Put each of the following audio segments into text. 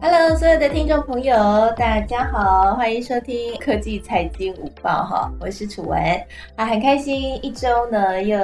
Hello，所有的听众朋友，大家好，欢迎收听科技财经午报哈，我是楚文啊，很开心一周呢又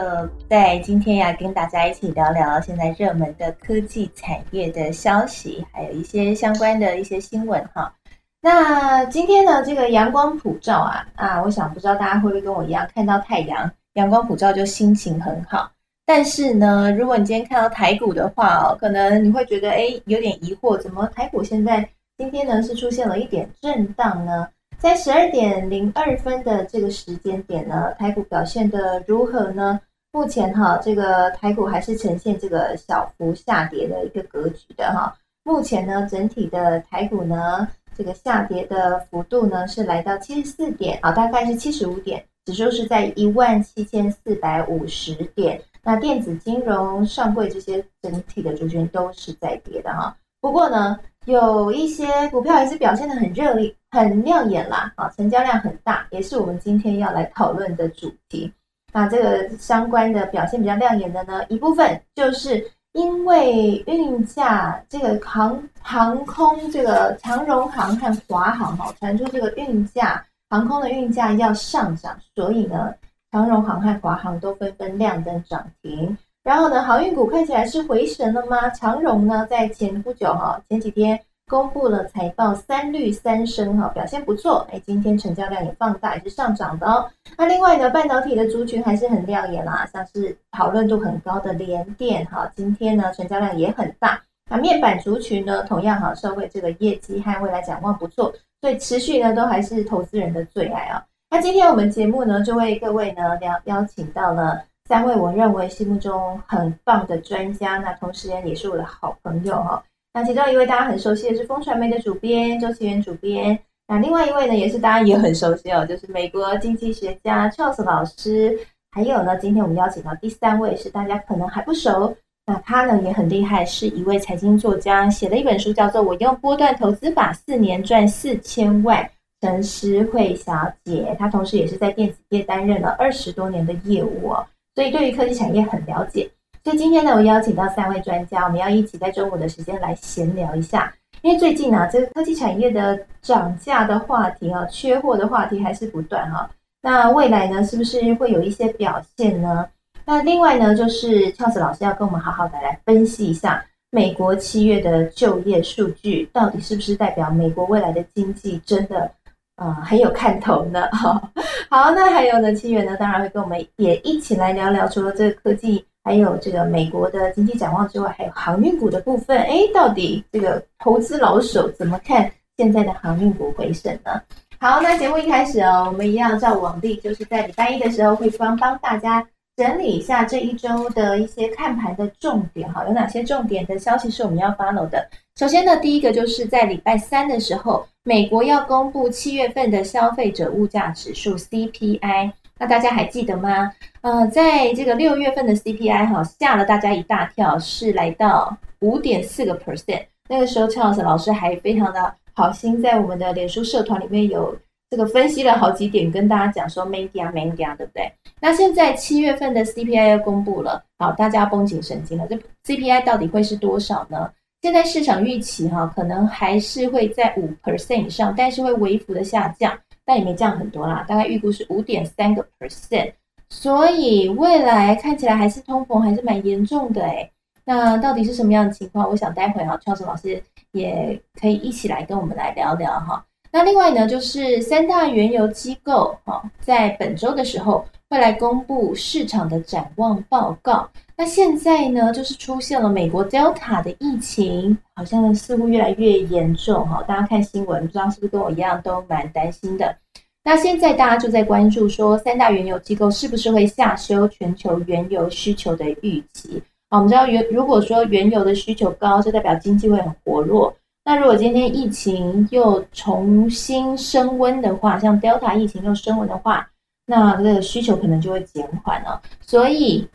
在今天呀跟大家一起聊聊现在热门的科技产业的消息，还有一些相关的一些新闻哈。那今天呢这个阳光普照啊啊，我想不知道大家会不会跟我一样，看到太阳阳光普照就心情很好。但是呢，如果你今天看到台股的话哦，可能你会觉得哎有点疑惑，怎么台股现在今天呢是出现了一点震荡呢？在十二点零二分的这个时间点呢，台股表现的如何呢？目前哈，这个台股还是呈现这个小幅下跌的一个格局的哈。目前呢，整体的台股呢，这个下跌的幅度呢是来到七十四点啊，大概是七十五点，指数是在一万七千四百五十点。那电子金融、上柜这些整体的族群都是在跌的哈。不过呢，有一些股票还是表现的很热烈、很亮眼啦，啊，成交量很大，也是我们今天要来讨论的主题。那这个相关的表现比较亮眼的呢，一部分就是因为运价这个航航空这个长荣航和华航哈传出这个运价航空的运价要上涨，所以呢。长荣航和华航都纷纷亮灯涨停，然后呢，航运股看起来是回神了吗？长荣呢，在前不久哈，前几天公布了财报，三绿三升哈，表现不错，哎，今天成交量也放大，也是上涨的哦。那另外呢，半导体的族群还是很亮眼啦，像是讨论度很高的联电哈，今天呢成交量也很大。那面板族群呢，同样哈，社会这个业绩和未来展望不错，所以持续呢都还是投资人的最爱啊。那今天我们节目呢，就为各位呢邀邀请到了三位我认为心目中很棒的专家，那同时呢也是我的好朋友哈。那其中一位大家很熟悉的是风传媒的主编周奇源主编，那另外一位呢也是大家也很熟悉哦，就是美国经济学家 Charles 老师。还有呢，今天我们邀请到第三位是大家可能还不熟，那他呢也很厉害，是一位财经作家，写了一本书叫做《我用波段投资法四年赚四千万》。陈诗慧小姐，她同时也是在电子业担任了二十多年的业务哦，所以对于科技产业很了解。所以今天呢，我邀请到三位专家，我们要一起在中午的时间来闲聊一下。因为最近呢，这个科技产业的涨价的话题啊，缺货的话题还是不断哈。那未来呢，是不是会有一些表现呢？那另外呢，就是俏子老师要跟我们好好的来分析一下美国七月的就业数据，到底是不是代表美国未来的经济真的？啊，很有看头呢。好，那还有呢，七月呢，当然会跟我们也一起来聊聊，除了这个科技，还有这个美国的经济展望之外，还有航运股的部分。哎，到底这个投资老手怎么看现在的航运股回升呢？好，那节目一开始哦，我们一样照往例，就是在礼拜一的时候会帮帮大家整理一下这一周的一些看盘的重点。哈，有哪些重点的消息是我们要 follow 的？首先呢，第一个就是在礼拜三的时候。美国要公布七月份的消费者物价指数 CPI，那大家还记得吗？呃，在这个六月份的 CPI 哈吓了大家一大跳，是来到五点四个 percent。那个时候，，Charles 老师还非常的好心，在我们的脸书社团里面有这个分析了好几点，跟大家讲说 media media 对不对？那现在七月份的 CPI 要公布了，好，大家绷紧神经了，这 CPI 到底会是多少呢？现在市场预期哈，可能还是会在五 percent 以上，但是会微幅的下降，但也没降很多啦，大概预估是五点三个 percent，所以未来看起来还是通膨还是蛮严重的诶那到底是什么样的情况？我想待会啊创生老师也可以一起来跟我们来聊聊哈。那另外呢，就是三大原油机构哈，在本周的时候会来公布市场的展望报告。那现在呢，就是出现了美国 Delta 的疫情，好像似乎越来越严重哈。大家看新闻，不知道是不是跟我一样都蛮担心的。那现在大家就在关注说，三大原油机构是不是会下修全球原油需求的预期？好，我们知道原如果说原油的需求高，就代表经济会很活络。那如果今天疫情又重新升温的话，像 Delta 疫情又升温的话，那这个需求可能就会减缓了。所以。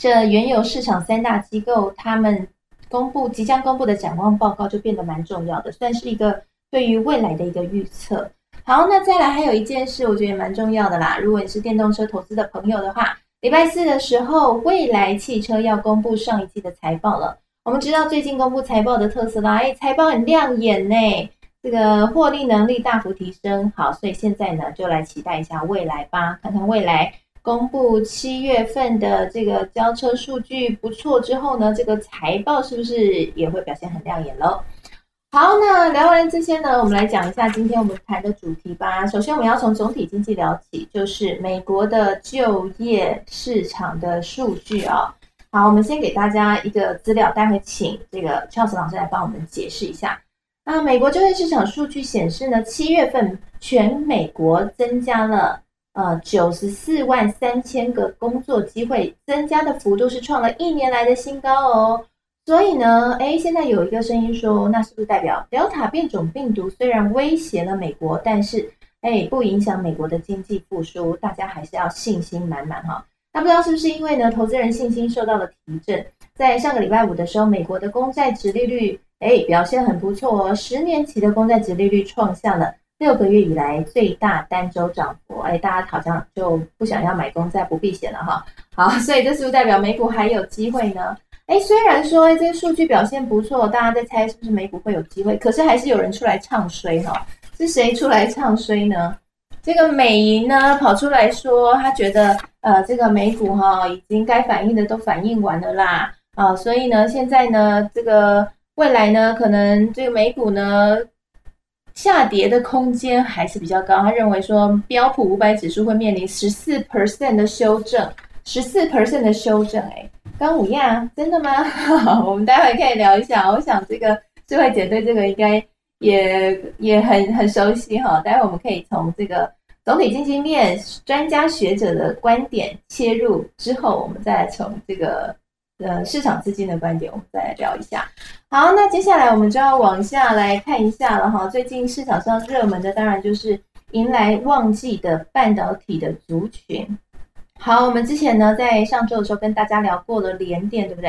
这原油市场三大机构他们公布即将公布的展望报告就变得蛮重要的，算是一个对于未来的一个预测。好，那再来还有一件事，我觉得也蛮重要的啦。如果你是电动车投资的朋友的话，礼拜四的时候，蔚来汽车要公布上一季的财报了。我们知道最近公布财报的特斯拉，哎，财报很亮眼呢，这个获利能力大幅提升。好，所以现在呢，就来期待一下未来吧，看看未来公布七月份的这个交车数据不错之后呢，这个财报是不是也会表现很亮眼喽？好，那聊完这些呢，我们来讲一下今天我们谈的主题吧。首先，我们要从总体经济聊起，就是美国的就业市场的数据啊。好，我们先给大家一个资料，待会请这个 Charles 老师来帮我们解释一下。那美国就业市场数据显示呢，七月份全美国增加了呃九十四万三千个工作机会，增加的幅度是创了一年来的新高哦。所以呢，哎，现在有一个声音说，那是不是代表 Delta 变种病毒虽然威胁了美国，但是哎，不影响美国的经济复苏？大家还是要信心满满哈。那不知道是不是因为呢，投资人信心受到了提振？在上个礼拜五的时候，美国的公债值利率哎表现很不错哦，十年期的公债值利率创下了六个月以来最大单周涨幅。哎，大家好像就不想要买公债不避险了哈。好，所以这是不是代表美股还有机会呢？哎，虽然说，这个数据表现不错，大家在猜是不是美股会有机会，可是还是有人出来唱衰哈。是谁出来唱衰呢？这个美银呢跑出来说，他觉得呃，这个美股哈已经该反应的都反应完了啦啊，所以呢，现在呢，这个未来呢，可能这个美股呢下跌的空间还是比较高。他认为说，标普五百指数会面临十四 percent 的修正，十四 percent 的修正，哎。刚五亚，真的吗？我们待会可以聊一下。我想这个智慧姐对这个应该也也很很熟悉哈。待会我们可以从这个总体经济面专家学者的观点切入，之后我们再来从这个呃市场资金的观点，我们再来聊一下。好，那接下来我们就要往下来看一下了哈。最近市场上热门的当然就是迎来旺季的半导体的族群。好，我们之前呢，在上周的时候跟大家聊过了联电，对不对？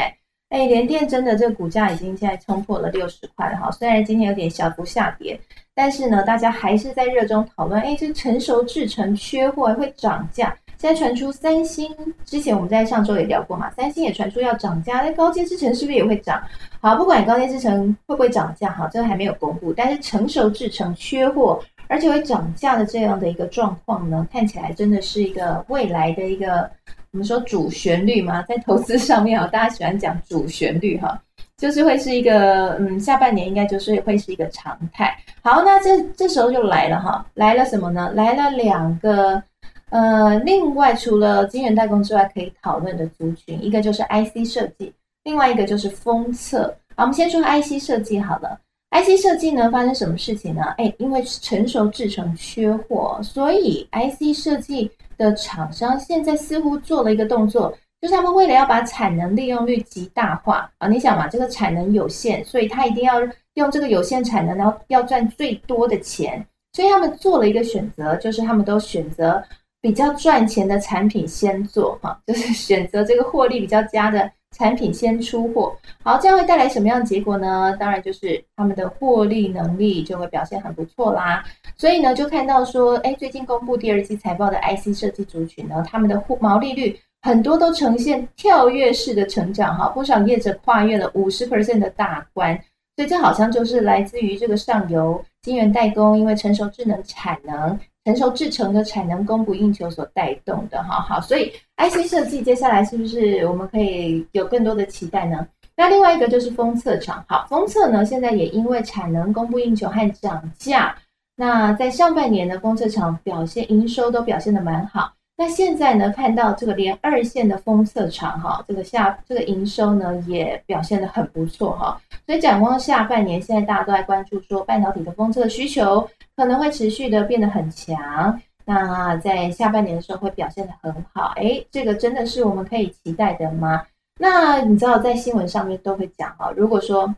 哎，联电真的这个股价已经现在冲破了六十块了哈。虽然今天有点小幅下跌，但是呢，大家还是在热衷讨论，哎，这成熟制程缺货会涨价。现在传出三星，之前我们在上周也聊过嘛，三星也传出要涨价，那高阶制程是不是也会涨？好，不管高阶制程会不会涨价，哈，这个还没有公布，但是成熟制程缺货。而且会涨价的这样的一个状况呢，看起来真的是一个未来的一个我们说主旋律嘛，在投资上面啊，大家喜欢讲主旋律哈，就是会是一个嗯，下半年应该就是会是一个常态。好，那这这时候就来了哈，来了什么呢？来了两个呃，另外除了晶圆代工之外可以讨论的族群，一个就是 IC 设计，另外一个就是封测。好，我们先说 IC 设计好了。IC 设计呢，发生什么事情呢？哎，因为成熟制程缺货，所以 IC 设计的厂商现在似乎做了一个动作，就是他们为了要把产能利用率极大化啊，你想嘛，这个产能有限，所以他一定要用这个有限产能，然后要赚最多的钱，所以他们做了一个选择，就是他们都选择比较赚钱的产品先做，哈，就是选择这个获利比较佳的。产品先出货，好，这样会带来什么样的结果呢？当然就是他们的获利能力就会表现很不错啦。所以呢，就看到说，哎，最近公布第二季财报的 IC 设计族群呢，他们的毛利率很多都呈现跳跃式的成长，哈，不少业者跨越了五十 percent 的大关。所以这好像就是来自于这个上游晶圆代工，因为成熟智能产能。成熟制成的产能供不应求所带动的，哈好，所以 IC 设计接下来是不是我们可以有更多的期待呢？那另外一个就是封测厂，好，封测呢现在也因为产能供不应求和涨价，那在上半年的封测厂表现营收都表现的蛮好。那现在呢，看到这个连二线的封测厂，哈，这个下这个营收呢也表现的很不错，哈。所以展望下半年，现在大家都在关注说半导体的封测需求。可能会持续的变得很强，那在下半年的时候会表现的很好，哎，这个真的是我们可以期待的吗？那你知道在新闻上面都会讲哈，如果说，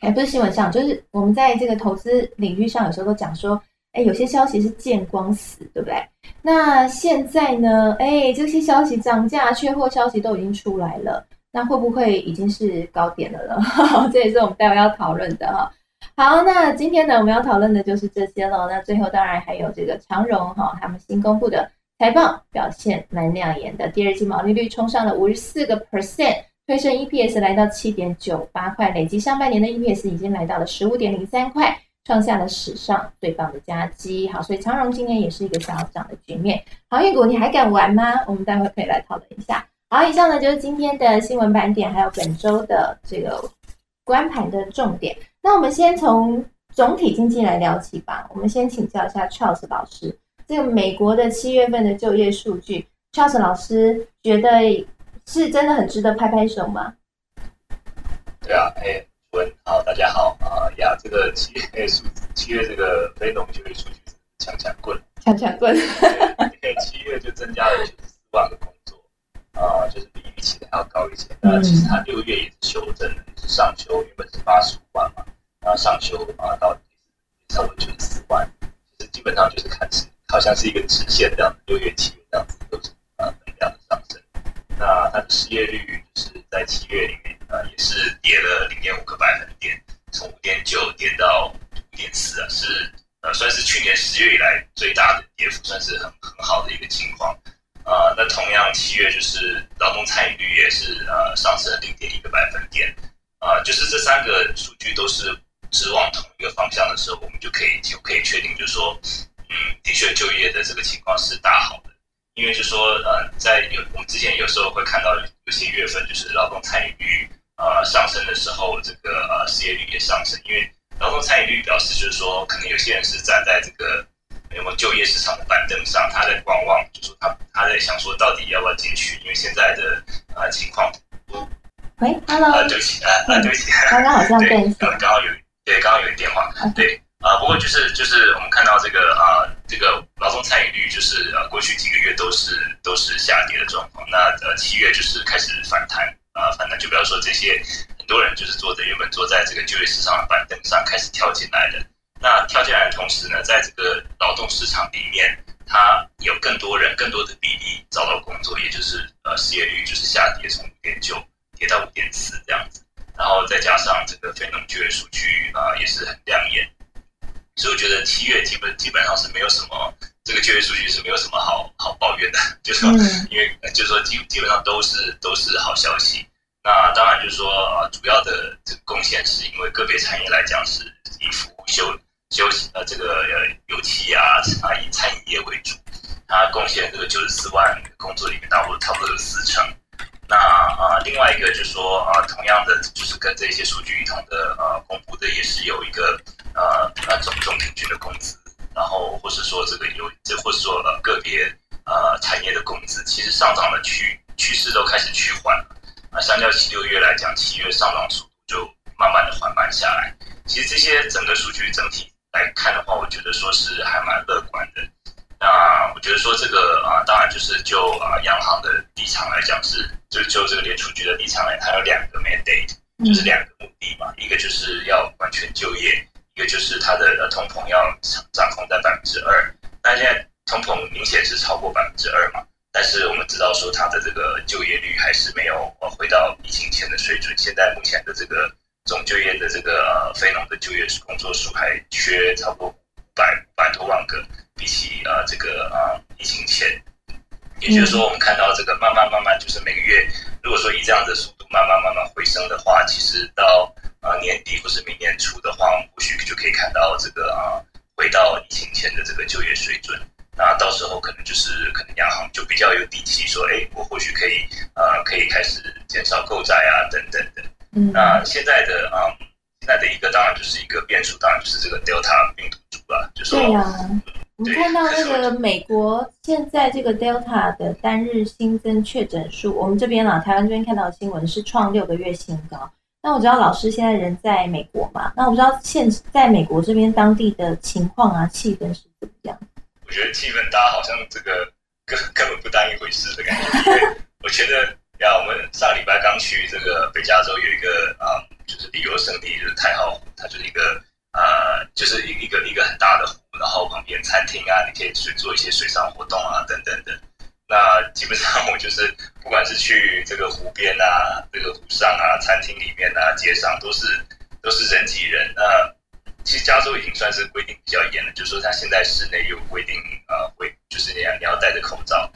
哎，不是新闻上，就是我们在这个投资领域上有时候都讲说，哎，有些消息是见光死，对不对？那现在呢，哎，这些消息涨价、缺货消息都已经出来了，那会不会已经是高点了呢？这也是我们待会要讨论的哈。好，那今天呢，我们要讨论的就是这些了。那最后当然还有这个长荣哈，他们新公布的财报表现蛮亮眼的，第二季毛利率冲上了五十四个 percent，推升 EPS 来到七点九八块，累计上半年的 EPS 已经来到了十五点零三块，创下了史上最棒的佳绩。好，所以长荣今年也是一个小涨的局面。航运股你还敢玩吗？我们待会可以来讨论一下。好，以上呢就是今天的新闻盘点，还有本周的这个观盘的重点。那我们先从总体经济来聊起吧。我们先请教一下 Charles 老师，这个美国的七月份的就业数据，Charles 老师觉得是真的很值得拍拍手吗？对啊，哎，文好，大家好啊呀，这个七月数字七月这个非农就业数据是强强棍，强强棍，七月就增加了九十四万个工作。啊，就是比预期的还要高一些。那其实它六月也是修正的，也是上修，原本是八十五万嘛，然后上修啊到差不多九十四万。其实基本上就是看是好像是一个直线这样子，六月、七月这样子都是啊能量的上升。那它的失业率是在七月里面啊也是跌了零点五个百分点，从五点九跌到五点四啊，是呃算是去年十月以来最大的跌幅，算是很很好的一个情况。啊，那同样七月就是劳动参与率也是呃上升零点一个百分点，啊，就是这三个数据都是指往同一个方向的时候，我们就可以就可以确定，就是说，嗯，的确就业的这个情况是大好的，因为就说呃，在有我们之前有时候会看到有些月份就是劳动参与率呃上升的时候，这个呃失业率也上升，因为劳动参与率表示就是说，可能有些人是站在这个。有没有就业市场的板凳上，他在观望，就是他他在想说，到底要不要进去？因为现在的呃情况，喂，Hello，对不起，啊啊，对不起，刚刚好像对，刚刚好有对，刚刚有电话，对啊，不过就是就是我们看到这个啊，这个劳动参与率就是呃过去几个月都是都是下跌的状况，那呃七月就是开始反弹啊，反弹就比方说这些很多人就是坐在原本坐在这个就业市场的板凳上开始跳进来的。那跳进来的同时呢，在这个劳动市场里面，它有更多人、更多的比例找到工作，也就是呃失业率就是下跌，从五点九跌到五点四这样子。然后再加上这个非农就业数据啊也是很亮眼，所以我觉得七月基本基本上是没有什么这个就业数据是没有什么好好抱怨的，就是说因为就是说基基本上都是都是好消息。那当然就是说啊，主要的这个贡献是因为个别产业来讲是以服务休。休息呃，这个呃油气啊啊以餐饮业为主，它贡献这个九十四万工作里面，大多差不多有四成。那啊，另外一个就是说啊，同样的就是跟这些数据一同的呃公布的也是有一个呃呃总总平均的工资，然后或是说这个有这或是说呃个别呃产业的工资，其实上涨的趋趋势都开始趋缓了。啊，相较七六月来讲，七月上涨速度就慢慢的缓慢下来。其实这些整个数据整体。来看的话，我觉得说是还蛮乐观的。那我觉得说这个啊，当然就是就啊央行的立场来讲，是就就这个联储局的立场来，它有两个 mandate，就是两个目的嘛。一个就是要完全就业，也就是它的呃通膨要掌控在百分之二。那现在通膨明显是超过百分之二嘛，但是我们知道说它的这个就业率还是没有呃回到疫情前的水准。现在目前的这个。总就业的这个呃非农的就业工作数还缺差不多五百百多万个，比起呃这个呃疫情前，也就是说我们看到这个慢慢慢慢就是每个月，如果说以这样的速度慢慢慢慢回升的话，其实到呃年底或是明年初的话，我们或许就可以看到这个啊回到疫情前的这个就业水准。那到时候可能就是可能央行就比较有底气说，哎，我或许可以呃可以开始减少购债啊等等的。那现在的啊，现在的一个当然就是一个变数，当然就是这个 Delta 病毒株了。就对呀，我们看到那个美国现在这个 Delta 的单日新增确诊数，我们这边啊，台湾这边看到的新闻是创六个月新高。那我知道老师现在人在美国嘛，那我不知道现在美国这边当地的情况啊，气氛是怎么样？我觉得气氛大家好像这个根根本不当一回事的感觉。我觉得。呀，我们上礼拜刚去这个北加州，有一个啊，就是旅游胜地，就是太浩湖，它就是一个呃，就是一一个一个很大的湖，然后旁边餐厅啊，你可以去做一些水上活动啊，等等等。那基本上我就是不管是去这个湖边啊，这个湖上啊，餐厅里面啊，街上都是都是人挤人。那其实加州已经算是规定比较严了，就是说它现在室内有规定呃，会就是你要你要戴着口罩。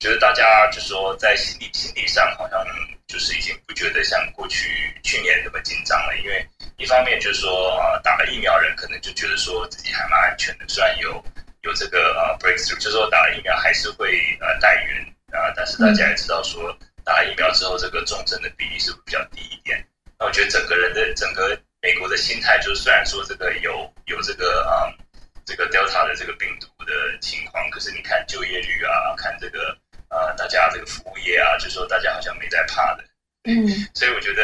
觉得大家就说在心理心理上好像就是已经不觉得像过去去年那么紧张了，因为一方面就是说呃打了疫苗人可能就觉得说自己还蛮安全的，虽然有有这个呃 breakthrough，就是说打了疫苗还是会呃带源啊，但是大家也知道说打了疫苗之后这个重症的比例是比较低一点。那我觉得整个人的整个美国的心态就是虽然说这个有有这个啊这个 Delta 的这个病毒的情况，可是你看就业率啊，看这个。呃，大家这个服务业啊，就说大家好像没在怕的，嗯，所以我觉得，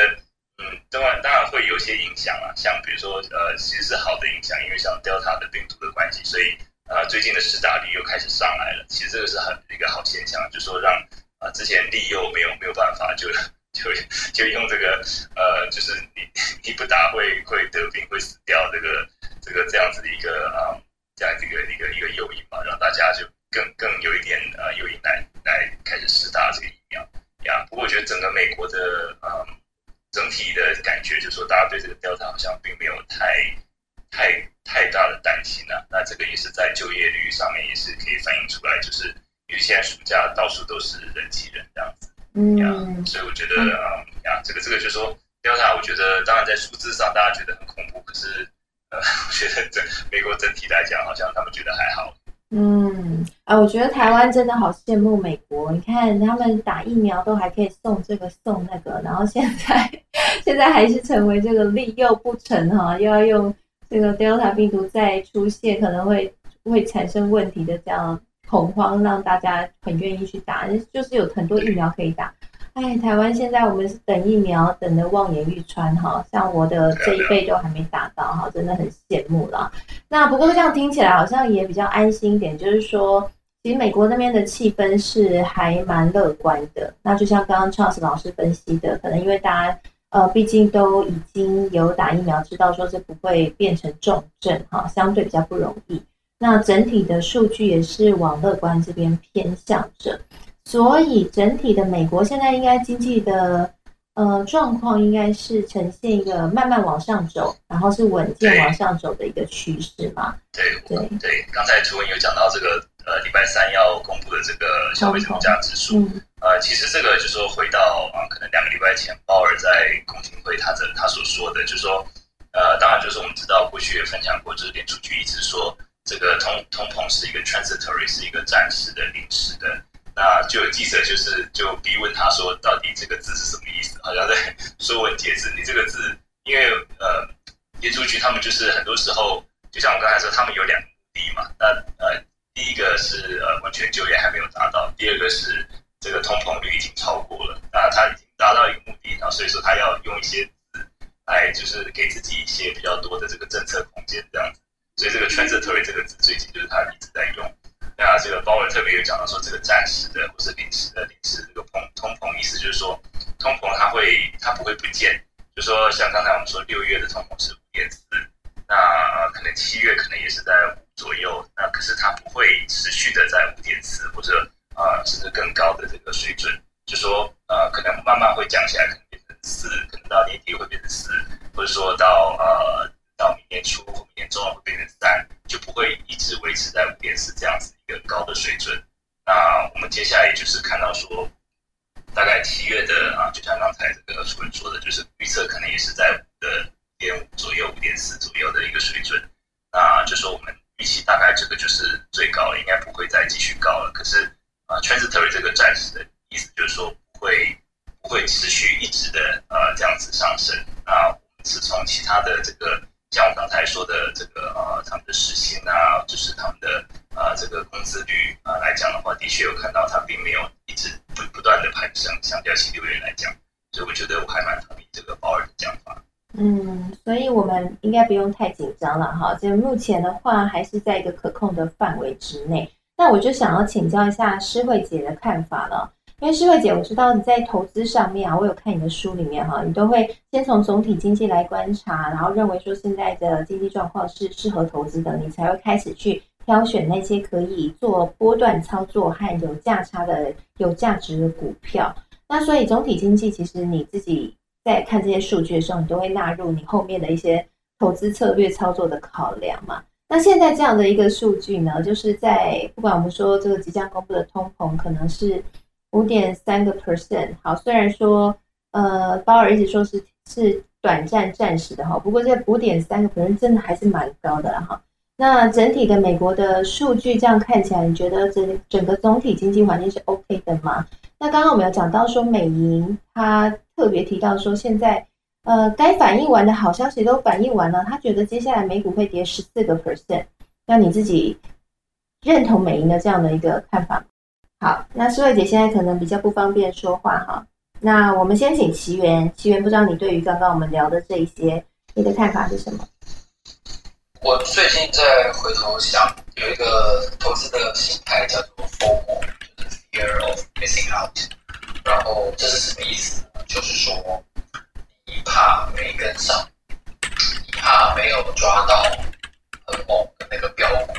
嗯，当然当然会有些影响啊，像比如说，呃，其实是好的影响，因为像 Delta 的病毒的关系，所以呃，最近的施打率又开始上来了，其实这个是很一个好现象，就说让啊之前利诱没有没有办法，就就就用这个呃，就是你你不打会会得病会死掉这个这个这样子的一个啊这样一个一个一个诱因嘛，让大家就。更更有一点呃，诱因来来开始试打这个疫苗呀。不过我觉得整个美国的呃整体的感觉，就是说大家对这个 Delta 好像并没有太太太大的担心啊。那这个也是在就业率上面也是可以反映出来，就是因为现在暑假到处都是人挤人这样子，嗯，所以我觉得啊呀，这个这个就是说 Delta，我觉得当然在数字上大家觉得很恐怖，可是呃，我觉得整美国整体来讲，好像他们觉得还好。嗯啊，我觉得台湾真的好羡慕美国。你看他们打疫苗都还可以送这个送那个，然后现在 现在还是成为这个利诱不成哈，又要用这个 Delta 病毒再出现，可能会会产生问题的这样恐慌，让大家很愿意去打，就是有很多疫苗可以打。哎，台湾现在我们是等疫苗，等的望眼欲穿哈，像我的这一辈都还没打到哈，真的很羡慕了。那不过这样听起来好像也比较安心一点，就是说，其实美国那边的气氛是还蛮乐观的。那就像刚刚 Charles 老师分析的，可能因为大家呃，毕竟都已经有打疫苗，知道说这不会变成重症哈，相对比较不容易。那整体的数据也是往乐观这边偏向着。所以整体的美国现在应该经济的呃状况应该是呈现一个慢慢往上走，然后是稳健往上走的一个趋势嘛？对对对，刚才图文有讲到这个呃礼拜三要公布的这个消费者物价指数，呃，其实这个就是说回到啊，可能两个礼拜前鲍尔在公听会他的他所说的，就是说呃，当然就是我们知道过去也分享过，就是联储局一直说这个通通膨是一个 transitory，是一个暂时的、临时的。那就有记者就是就逼问他说，到底这个字是什么意思？好像在 说文解字。你这个字，因为呃，业主局他们就是很多时候，就像我刚才说，他们有两个目的嘛。那呃，第一个是呃，完全就业还没有达到；第二个是这个通膨率已经超过了。那他已经达到一个目的，然后所以说他要用一些字来，就是给自己一些比较多的这个政策空间这样子。所以这个 transitory 这个字最近就是他一直在用。那这个鲍尔特别有讲到说，这个暂时的或是临时的，临时这个通通膨意思就是说，通膨它会它不会不见，就说像刚才我们说六月的通膨是五点四，那可能七月可能也是在五左右，那可是它不会持续的在五点四或者啊甚至更高的这个水准，就说呃可能慢慢会降下来，可能变成四，可能到年底会变成四，或者说到呃到明年初、明年中会变成三，就不会一直维持在五点四这样子。一个高的水准，那我们接下来就是看到说，大概七月的啊，就像刚才这个主任说的，就是预测可能也是在五的点五左右、五点四左右的一个水准。那就说我们预期大概这个就是最高了，应该不会再继续高了。可是啊，transitory 这个暂时的意思就是说不会不会持续一直的呃这样子上升。那我们是从其他的这个。像我刚才说的这个呃，他们的时薪啊，就是他们的呃这个工资率啊来讲的话，的确有看到它并没有一直不不断的攀升，相较起六月来讲，所以我觉得我还蛮同意这个鲍尔的讲法。嗯，所以我们应该不用太紧张了哈，就目前的话还是在一个可控的范围之内。那我就想要请教一下施慧姐的看法了。因为诗慧姐，我知道你在投资上面啊，我有看你的书里面哈，你都会先从总体经济来观察，然后认为说现在的经济状况是适合投资的，你才会开始去挑选那些可以做波段操作和有价差的有价值的股票。那所以总体经济其实你自己在看这些数据的时候，你都会纳入你后面的一些投资策略操作的考量嘛？那现在这样的一个数据呢，就是在不管我们说这个即将公布的通膨可能是。五点三个 percent，好，虽然说呃，鲍尔一直说是是短暂暂时的哈，不过这五点三个 percent 真的还是蛮高的了哈。那整体的美国的数据这样看起来，你觉得整整个总体经济环境是 OK 的吗？那刚刚我们有讲到说美银他特别提到说现在呃该反应完的好消息都反应完了，他觉得接下来美股会跌十四个 percent。那你自己认同美银的这样的一个看法吗？好，那苏慧姐现在可能比较不方便说话哈。那我们先请奇缘，奇缘不知道你对于刚刚我们聊的这一些，你的看法是什么？我最近在回头想，有一个投资的心态叫做 FOMO，就是 Fear of Missing Out。然后这是什么意思呢？就是说你怕没跟上，你怕没有抓到很猛的那个标股。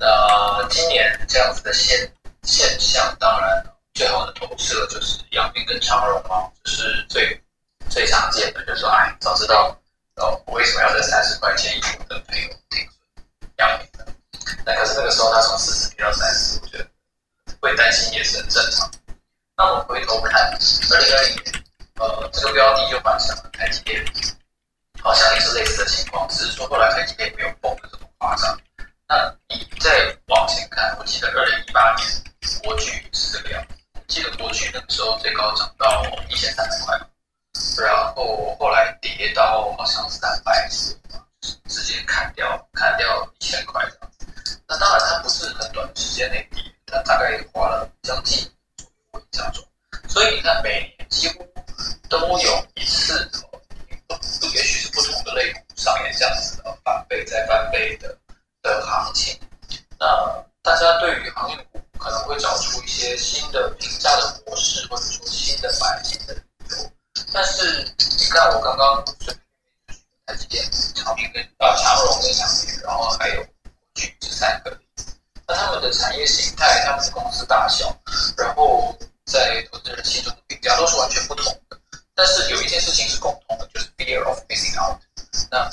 那今年这样子的现现象，当然最好的投射就是阳明跟长荣嘛，这是最最常见的，就是说，哎，早知道。哦我为什么要在三十块钱一股的配股停损阳明呢？那可是那个时候它从四十跌到三十，我觉得会担心也是很正常。那我们回头看二零二零年，呃，这个标的就换成了台积电，好像也是类似的情况，只是说后来台积电没有崩的这么夸张。那你再往前看，我记得二零一八年国巨是这个样子，记得国巨那个时候最高涨到一千三百块。然后后来跌到好像三百四，直接砍掉，砍掉一千块这样子。那当然它不是很短时间内跌，它大概花了将近左右这样做。所以你看每年几乎都有一次，不也许是不同的类股上演这样子的翻倍再翻倍的的行情。那大家对于行业股可能会找出一些新的评价的模式，或者说新的买进的理由。但是你看，我刚刚台积电、长明跟啊长荣跟阳明，然后还有巨这三个，那他们的产业形态、他们的公司大小，然后在投资人心中的评价都是完全不同的。但是有一件事情是共同的，就是 fear of missing out。那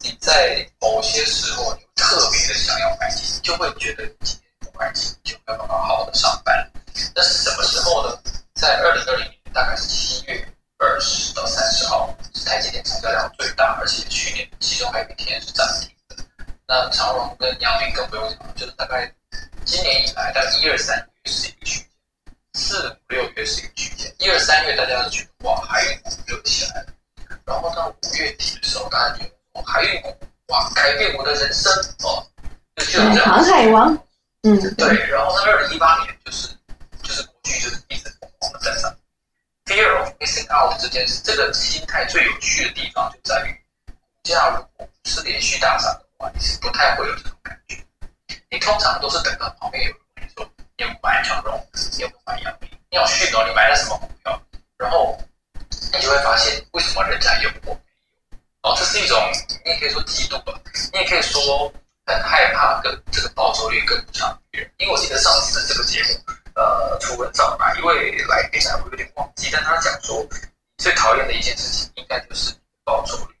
你在某些时候，你特别的想要买进，就会觉得你今天不买进就没有办法好好的上班。那是什么时候呢？在二零二零年，大概是七月。二十到三十号是台积电成交量最大，而且去年其中还有一天是涨停的。那长荣跟杨明更不用讲，就是大概今年以来到一二三月是一个区间，四五六月是一个区间。一二三月大家都觉得哇海运股热起来了，然后到五月底的时候，大家觉得海运股哇改变我的人生哦，就这样。航海王，嗯，对。然后到二零一八年就是就是过去就是一直疯狂的在涨。Fear of missing out 这件事，这个心态最有趣的地方就在于，股价如果不是连续大涨的话，你是不太会有这种感觉。你通常都是等到旁边有人跟你说，你有买长荣，你有买阳明，你有讯哦，你买了什么股票？然后你就会发现，为什么人家有我没有？哦，这是一种，你也可以说嫉妒吧，你也可以说很害怕跟这个报酬率跟不上别人。因为我记得上次这个节目。呃，出文章吧，一位来宾啊，我有点忘记，但他讲说，最讨厌的一件事情，应该就是报酬率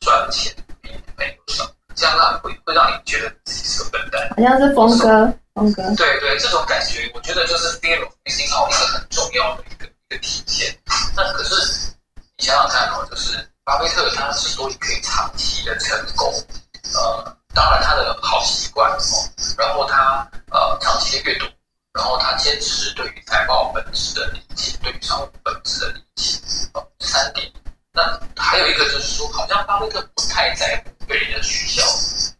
赚钱比朋友少，这样让会会让你觉得自己是个笨蛋，好像是峰哥，峰哥，对对，这种感觉，我觉得就是 fear of missing out 一个很重要的一个一个体现。那可是你想想看哦，就是巴菲特他之所以可以长期的成功，呃，当然他的好习惯哦，然后他呃长期的阅读。然后他坚持对于财报本质的理解，对于商务本质的理解，哦，这三点。那还有一个就是说，好像巴菲特不太在乎被人家取消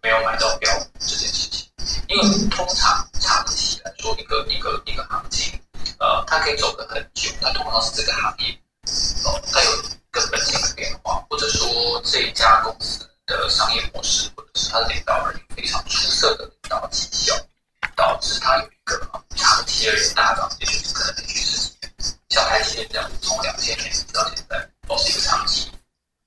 没有买到标这件事情，因为通常长期来说，一个一个一个行情，呃，它可以走得很久，它通常是这个行业，哦，它有根本性的变化，或者说这一家公司的商业模式，或者是它的领导人非常出色的领导绩效。导致它有一个长期而言大涨，也许是可能连续十几年，像台积电这样，从两千年到现在，都是一个长期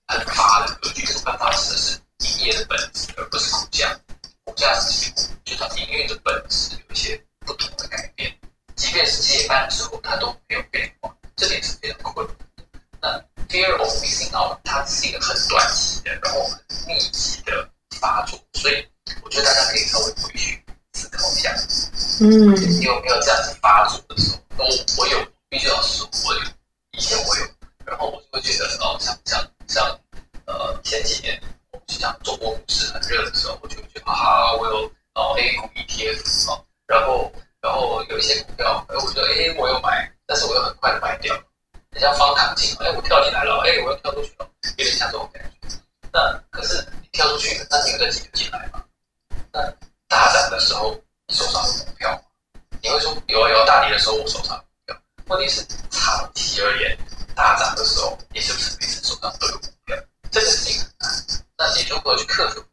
很发的格局。这个很发指的是营业的本质，而不是股价。股价是结果，就它营运的本质有一些不同的改变。即便是接班之后，它都没有变化，这点是非常困难。那 fear of missing out 它是一个很短期的，然后很密集的发作，所以我觉得大家可以稍微回去思考一下，嗯，你有没有这样子发作的时候？我我有，必须要说，我有，以前我有，然后我就会觉得，哦，像像像，呃，前几年我们像中国股市很热的时候，我就会觉得，啊，我有，哦，A 股 ETF 啊，然后然后有一些股票，我觉得，哎，我有买，但是我又很快的卖掉。很像方糖镜，哎，我跳进来了，哎，我要跳出去了，有点像这种感觉。那可是你跳出去，那你有得挤得进来吗？那大涨的时候，你手上有股票吗？你会说有啊有大跌的时候，我手上有股票。问题是长期而言，大涨的时候，你是不是每次手上都有股票？这个事情很难。那你如何去克服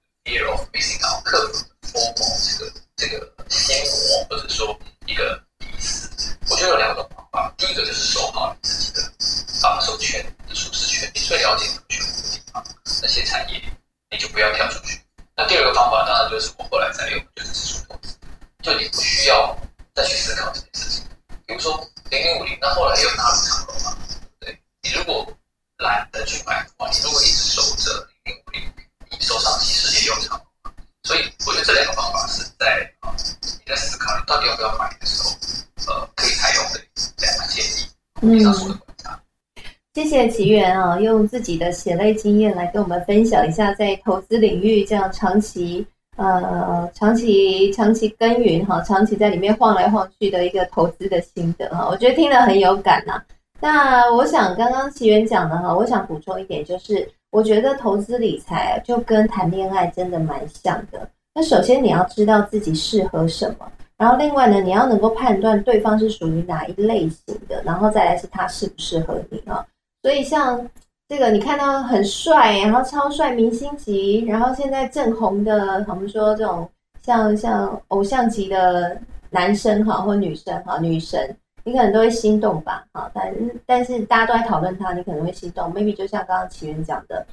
谢谢奇缘啊，用自己的血泪经验来跟我们分享一下在投资领域这样长期呃长期长期耕耘哈，长期在里面晃来晃去的一个投资的心得哈，我觉得听了很有感呐。那我想刚刚奇缘讲的哈，我想补充一点就是，我觉得投资理财就跟谈恋爱真的蛮像的。那首先你要知道自己适合什么，然后另外呢，你要能够判断对方是属于哪一类型的，然后再来是他适不适合你啊。所以像这个，你看到很帅，然后超帅明星级，然后现在正红的，我们说这种像像偶像级的男生哈或女生哈女神，你可能都会心动吧？哈，但但是大家都在讨论他，你可能会心动。maybe 就像刚刚奇源讲的，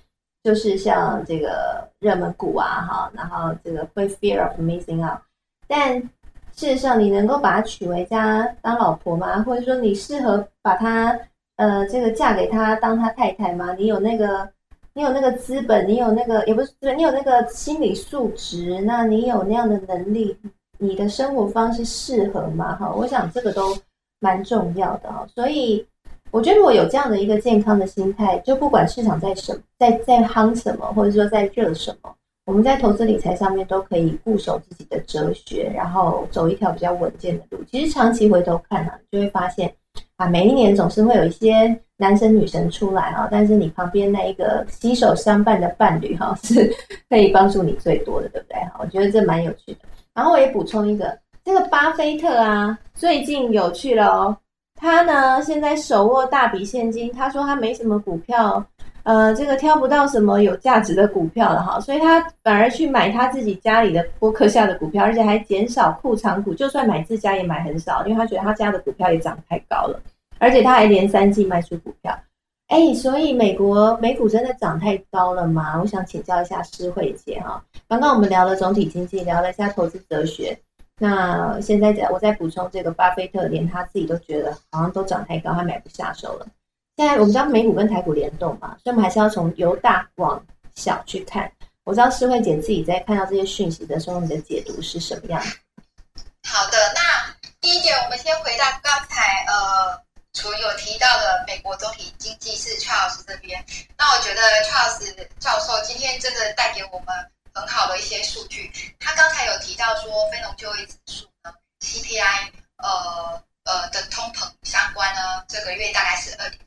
就是像这个热门股啊，哈，然后这个会 fear of missing out。但事实上，你能够把他娶回家当老婆吗？或者说你适合把他？呃，这个嫁给他当他太太吗？你有那个，你有那个资本，你有那个，也不是资本，你有那个心理素质，那你有那样的能力，你的生活方式适合吗？哈，我想这个都蛮重要的哈。所以我觉得如果有这样的一个健康的心态，就不管市场在什么在在夯什么，或者说在热什么，我们在投资理财上面都可以固守自己的哲学，然后走一条比较稳健的路。其实长期回头看呢，就会发现。啊，每一年总是会有一些男神女神出来哈，但是你旁边那一个携手相伴的伴侣哈，是可以帮助你最多的，对不对？哈，我觉得这蛮有趣的。然后我也补充一个，这个巴菲特啊，最近有趣了哦。他呢现在手握大笔现金，他说他没什么股票，呃，这个挑不到什么有价值的股票了哈，所以他反而去买他自己家里的博客下的股票，而且还减少库藏股，就算买自家也买很少，因为他觉得他家的股票也涨太高了。而且他还连三季卖出股票，哎，所以美国美股真的涨太高了吗？我想请教一下施慧姐哈。刚刚我们聊了总体经济，聊了一下投资哲学，那现在在我再补充这个巴菲特，连他自己都觉得好像都涨太高，他买不下手了。现在我们知道美股跟台股联动嘛，所以我们还是要从由大往小去看。我知道诗慧姐自己在看到这些讯息的时候，你的解读是什么样？好的，那第一点，我们先回到刚才呃。除有提到的美国总体经济是 Charles 这边，那我觉得 Charles 教授今天真的带给我们很好的一些数据。他刚才有提到说非农就业指数呢，CPI 呃呃的通膨相关呢，这个月大概是二点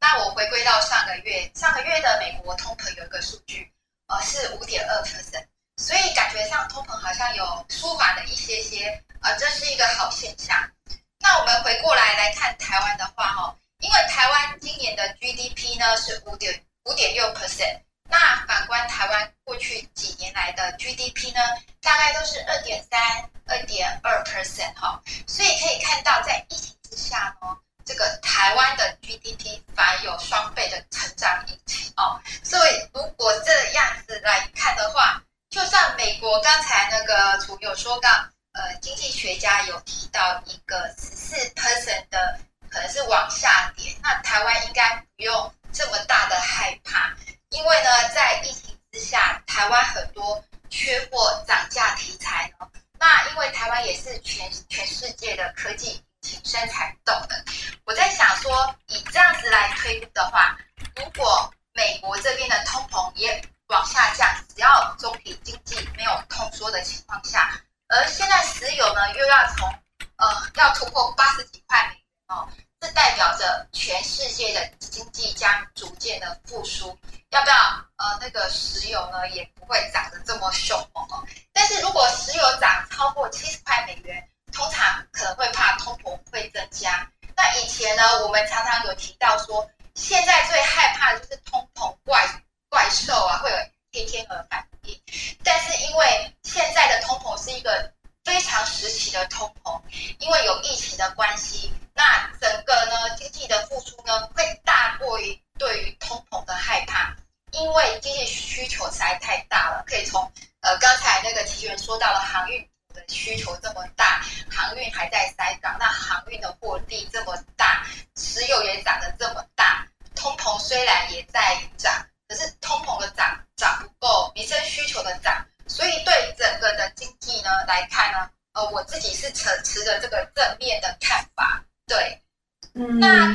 那我回归到上个月，上个月的美国通膨有一个数据，呃是五点二 percent，所以感觉上通膨好像有舒缓了一些些，呃这是一个好现象。那我们回过来来看台湾的个正面的看法。对，嗯，那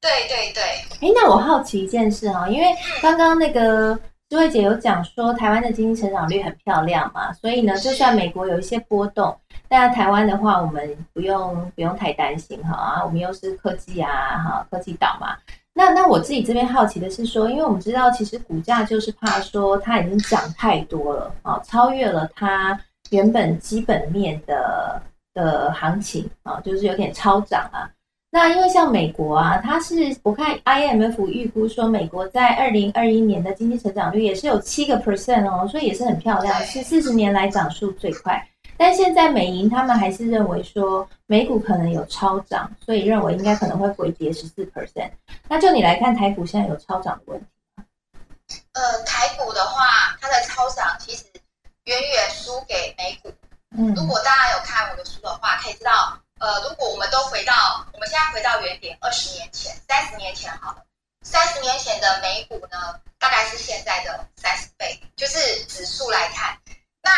对对对，哎，那我好奇一件事哈，因为刚刚那个智慧姐有讲说，台湾的经济成长率很漂亮嘛，所以呢，就算美国有一些波动，但台湾的话，我们不用不用太担心哈啊，我们又是科技啊哈，科技岛嘛。那那我自己这边好奇的是说，因为我们知道，其实股价就是怕说它已经涨太多了啊，超越了它原本基本面的的行情啊，就是有点超涨啊。那因为像美国啊，它是我看 IMF 预估说，美国在二零二一年的经济成长率也是有七个 percent 哦，所以也是很漂亮，是四十年来涨速最快。但现在美银他们还是认为说美股可能有超涨，所以认为应该可能会回跌十四 percent。那就你来看，台股现在有超涨的问题吗？呃，台股的话，它的超涨其实远远输给美股。嗯，如果大家有看我的书的话，可以知道，呃，如果我们都回到我们现在回到原点，二十年前、三十年前好了，三十年前的美股呢，大概是现在的三十倍，就是指数来看。那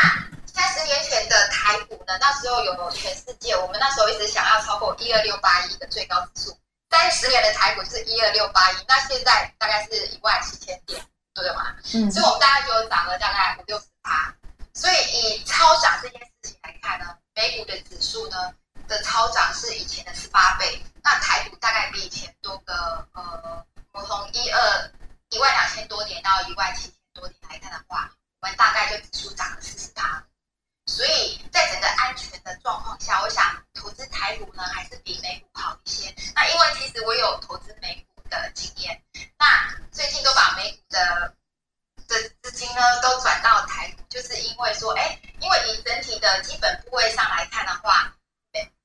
三十年前的台股呢，那时候有全世界，我们那时候一直想要超过一二六八一的最高指数。三十年的台股是一二六八一，那现在大概是一万七千点，对吗？嗯所以我们大概就涨了大概五六十趴。所以以超涨这件事情来看呢，美股的指数呢的超涨是以前的十八倍，那台股大概比以前多个呃，我从一二一万两千多点到一万七千多点来看的话，我们大概就指数涨了四十趴。所以在整个安全的状况下，我想投资台股呢还是比美股好一些。那因为其实我有投资美股的经验，那最近都把美股的的资金呢都转到台股，就是因为说，哎，因为以整体的基本部位上来看的话，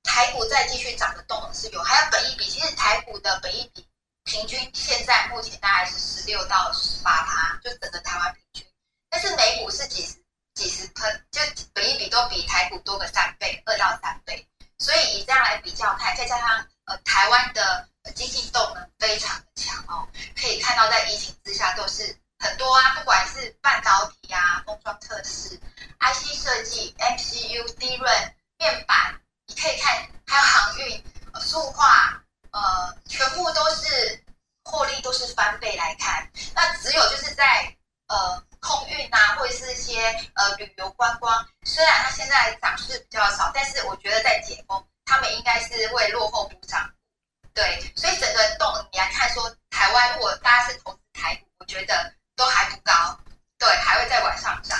台股再继续涨的动能是有，还有本益比，其实台股的本益比平均现在目前大概是十六到十八趴，就整个台湾平均，但是美股是几十几十分，就本益比都比台股多个三倍，二到三倍。所以以这样来比较看，再加上呃台湾的经济动能非常的强哦，可以看到在疫情之下都是很多啊，不管是半导体啊、封装测试、IC 设计、MCU、低润、面板，你可以看还有航运、呃塑化，呃，全部都是获利都是翻倍来看。那只有就是在呃空运啊，或者是一些呃旅游观光，虽然它现在涨势比较少，但是我觉得在解封，他们应该是会落后补涨。对，所以整个动你来看说，台湾如果大家是投资台股，我觉得都还不高，对，还会再往上涨。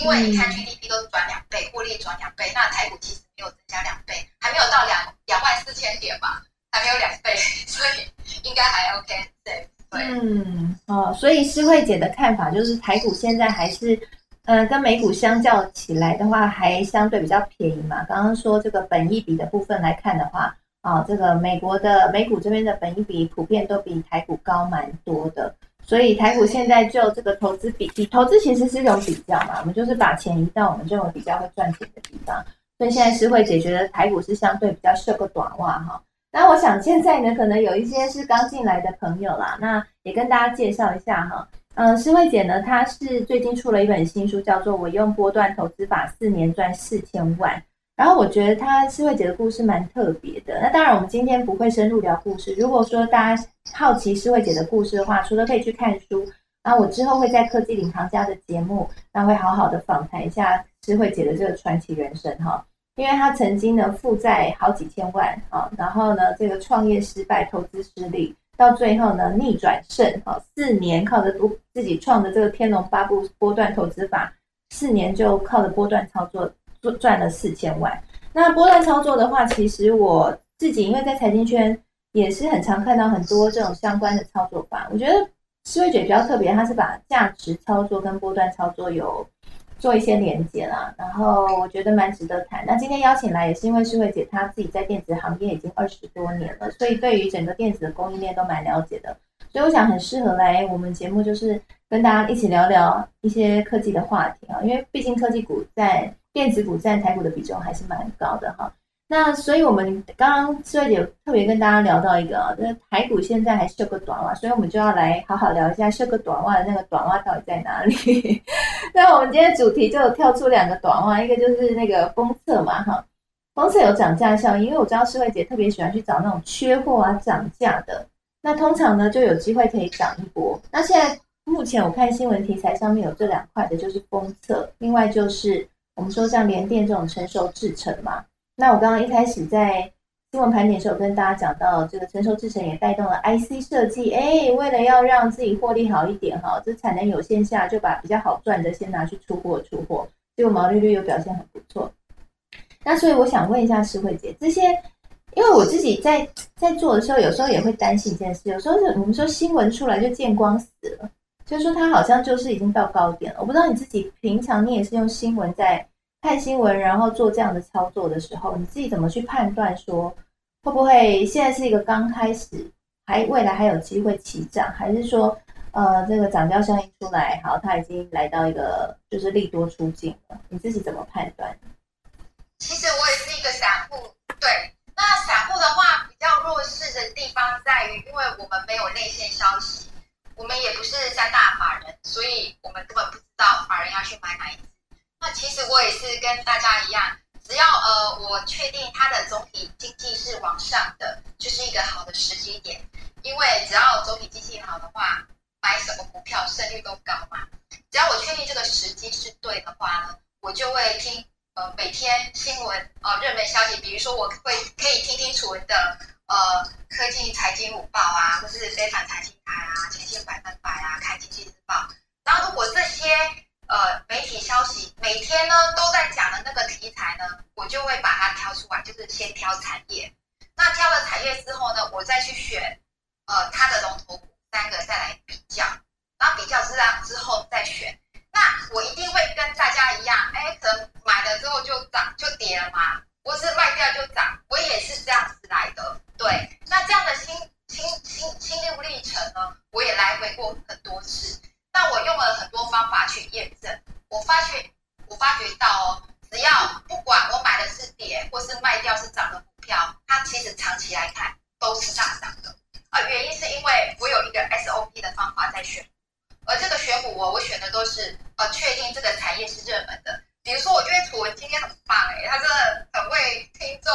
因为你看 GDP 都转两倍，获利转两倍，那台股其实没有增加两倍，还没有到两两万四千点吧，还没有两倍，所以应该还 OK。对对。嗯，哦，所以诗慧姐的看法就是台股现在还是，呃，跟美股相较起来的话，还相对比较便宜嘛。刚刚说这个本益比的部分来看的话，啊，这个美国的美股这边的本益比普遍都比台股高蛮多的。所以台股现在就这个投资比比投资其实是一种比较嘛，我们就是把钱移到我们认为比较会赚钱的地方。所以现在诗慧姐觉得台股是相对比较适合短袜哈。那我想现在呢，可能有一些是刚进来的朋友啦，那也跟大家介绍一下哈。嗯，诗慧姐呢，她是最近出了一本新书，叫做《我用波段投资法四年赚四千万》。然后我觉得她诗慧姐的故事蛮特别的。那当然，我们今天不会深入聊故事。如果说大家好奇诗慧姐的故事的话，除了可以去看书，那我之后会在科技领航家的节目，那会好好的访谈一下诗慧姐的这个传奇人生哈。因为她曾经呢负债好几千万啊，然后呢这个创业失败、投资失利，到最后呢逆转胜，哈，四年靠着自己创的这个天龙八部波段投资法，四年就靠着波段操作赚赚了四千万。那波段操作的话，其实我自己因为在财经圈也是很常看到很多这种相关的操作法，我觉得思维姐比较特别，她是把价值操作跟波段操作有。做一些连接啦，然后我觉得蛮值得谈。那今天邀请来也是因为诗慧姐她自己在电子行业已经二十多年了，所以对于整个电子的供应链都蛮了解的。所以我想很适合来我们节目，就是跟大家一起聊聊一些科技的话题啊。因为毕竟科技股在电子股占台股的比重还是蛮高的哈。那所以，我们刚刚四位姐特别跟大家聊到一个啊，就是台股现在还是有个短袜，所以我们就要来好好聊一下设个短袜的那个短袜到底在哪里。那我们今天主题就有跳出两个短袜，一个就是那个封测嘛，哈，封测有涨价效应，因为我知道四位姐特别喜欢去找那种缺货啊涨价的，那通常呢就有机会可以涨一波。那现在目前我看新闻题材上面有这两块的，就是封测，另外就是我们说像联电这种成熟制程嘛。那我刚刚一开始在新闻盘点的时候，跟大家讲到，这个成熟制程也带动了 IC 设计。哎，为了要让自己获利好一点哈，这产能有限下，就把比较好赚的先拿去出货出货，结果毛利率又表现很不错。那所以我想问一下石慧姐，这些，因为我自己在在做的时候，有时候也会担心一件事，有时候是我们说新闻出来就见光死了，就说它好像就是已经到高点了。我不知道你自己平常你也是用新闻在。看新闻，然后做这样的操作的时候，你自己怎么去判断说会不会现在是一个刚开始，还未来还有机会起涨，还是说呃这个涨价效应出来，好，它已经来到一个就是利多出尽了？你自己怎么判断？其实我也是一个散户，对，那散户的话比较弱势的地方在于，因为我们没有内线消息，我们也不是三大法人，所以我们根本不知道法人要去买哪一只。那其实我也是跟大家一样，只要呃我确定它的总体经济是往上的，就是一个好的时机点。因为只要总体经济好的话，买什么股票胜率都高嘛。只要我确定这个时机是对的话呢，我就会听呃每天新闻呃热门消息，比如说我会可以听听楚文的呃科技财经午报啊，或是非凡财经台啊、前线百分百啊、看经济日报。然后如果这些呃，媒体消息每天呢都在讲的那个题材呢，我就会把它挑出来，就是先挑产业。那挑了产业之后呢，我再去选呃它的龙头股三个再来比较，然后比较之样之后再选。那我一定会跟大家一样，哎，可能买了之后就涨就跌了嘛，不是卖掉就涨，我也是这样子来的。对，那这样的心心心心路历程呢，我也来回过很多次。那我用了很多方法去验证，我发觉，我发觉到哦，只要不管我买的是跌或是卖掉是涨的股票，它其实长期来看都是大涨的。啊，原因是因为我有一个 SOP 的方法在选，而这个选股我我选的都是呃确定这个产业是热门的。比如说，我觉得楚文今天很棒哎，他真的很为听众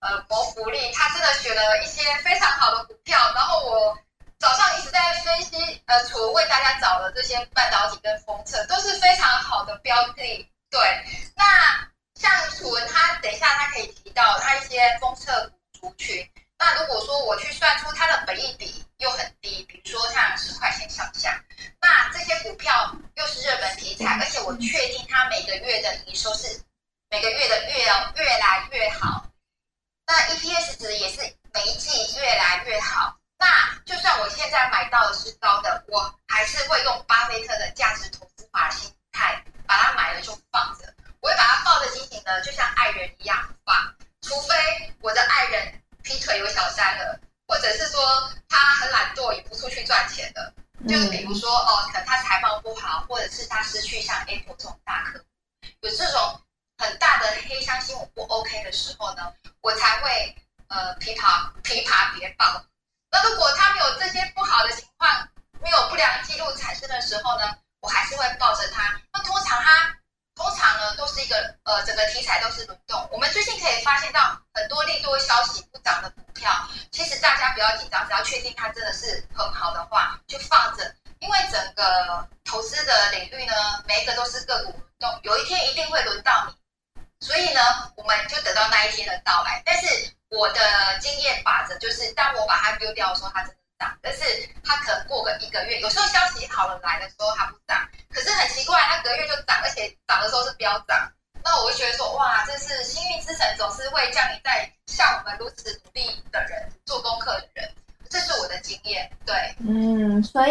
呃谋福利，他真的选了一些非常好的股票，然后我。早上一直在分析，呃，楚文为大家找的这些半导体跟封测都是非常好的标的。对，那像楚文他等一下他可以提到他一些封测族群。那如果说我去算出它的本益比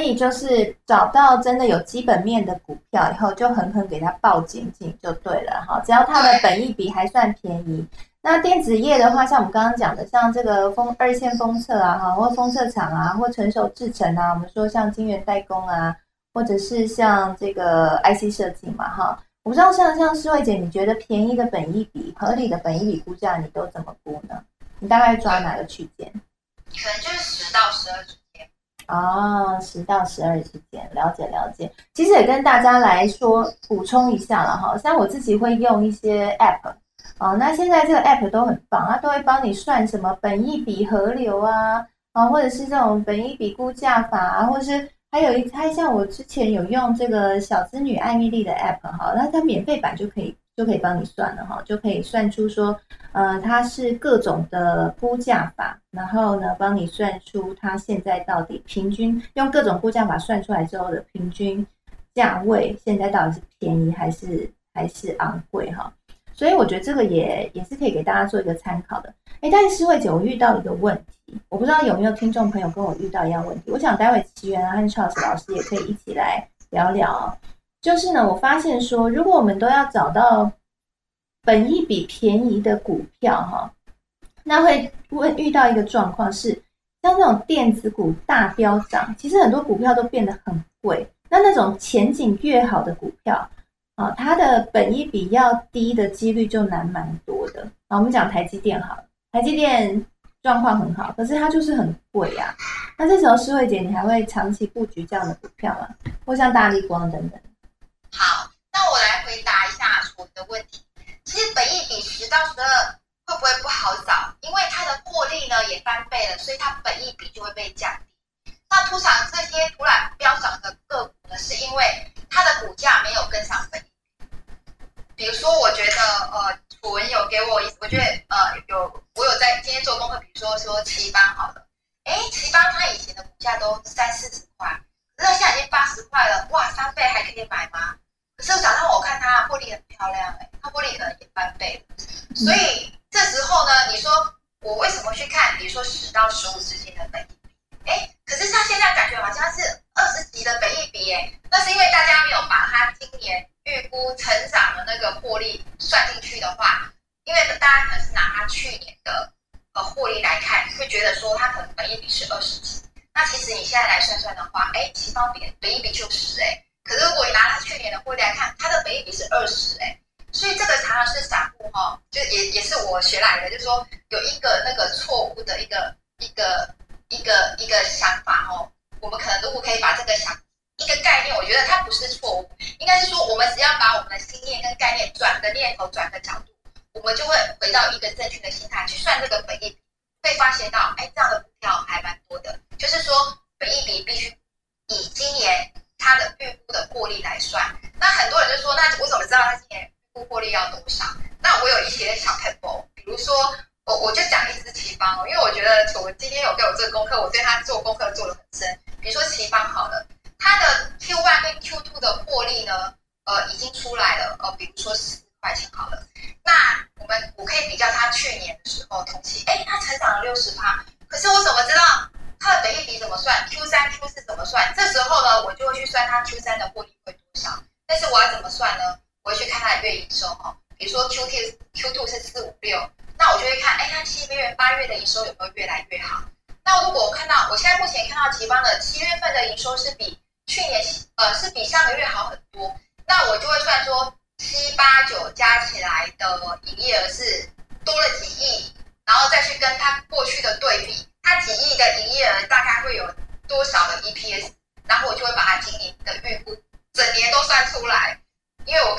以就是找到真的有基本面的股票以后，就狠狠给它报紧紧就对了哈。只要它的本益比还算便宜，那电子业的话，像我们刚刚讲的，像这个封二线封测啊，哈，或封测厂啊，或成熟制程啊，我们说像晶圆代工啊，或者是像这个 IC 设计嘛，哈。我不知道像像思慧姐，你觉得便宜的本益比、合理的本益比估价，你都怎么估呢？你大概抓哪个区间？可能就是十到十二。啊，十到十二之间，了解了解。其实也跟大家来说补充一下了哈，像我自己会用一些 app 啊，那现在这个 app 都很棒，它都会帮你算什么本益比河流啊，啊，或者是这种本益比估价法啊，或者是。还有一，它像我之前有用这个小资女艾米丽的 app 哈，那它免费版就可以就可以帮你算了哈，就可以算出说，呃，它是各种的估价法，然后呢，帮你算出它现在到底平均用各种估价法算出来之后的平均价位，现在到底是便宜还是还是昂贵哈？所以我觉得这个也也是可以给大家做一个参考的。哎，但是诗慧姐，我遇到一个问题，我不知道有没有听众朋友跟我遇到一样问题。我想待会奇缘和 Charles 老师也可以一起来聊聊。就是呢，我发现说，如果我们都要找到本益比便宜的股票哈，那会会遇到一个状况是，像这种电子股大飙涨，其实很多股票都变得很贵。那那种前景越好的股票。啊，它的本益比要低的几率就难蛮多的。啊，我们讲台积电好，台积电状况很好，可是它就是很贵啊。那这时候诗慧姐，你还会长期布局这样的股票吗？或像大力光等等？好，那我来回答一下我的问题。其实本益比十到十二会不会不好找？因为它的获利呢也翻倍了，所以它本益比就会被降低。那通常这些突然飙涨的个股呢，是因为它的股价没有跟上本益比，如说，我觉得呃，楚文有给我一，我觉得呃有我有在今天做功课，比如说说奇邦好了，哎，奇邦它以前的股价都三四十块，那现在已经八十块了，哇，三倍还可以买吗？可是早上我看它玻璃很漂亮，哎，它玻璃可能也翻倍了，所以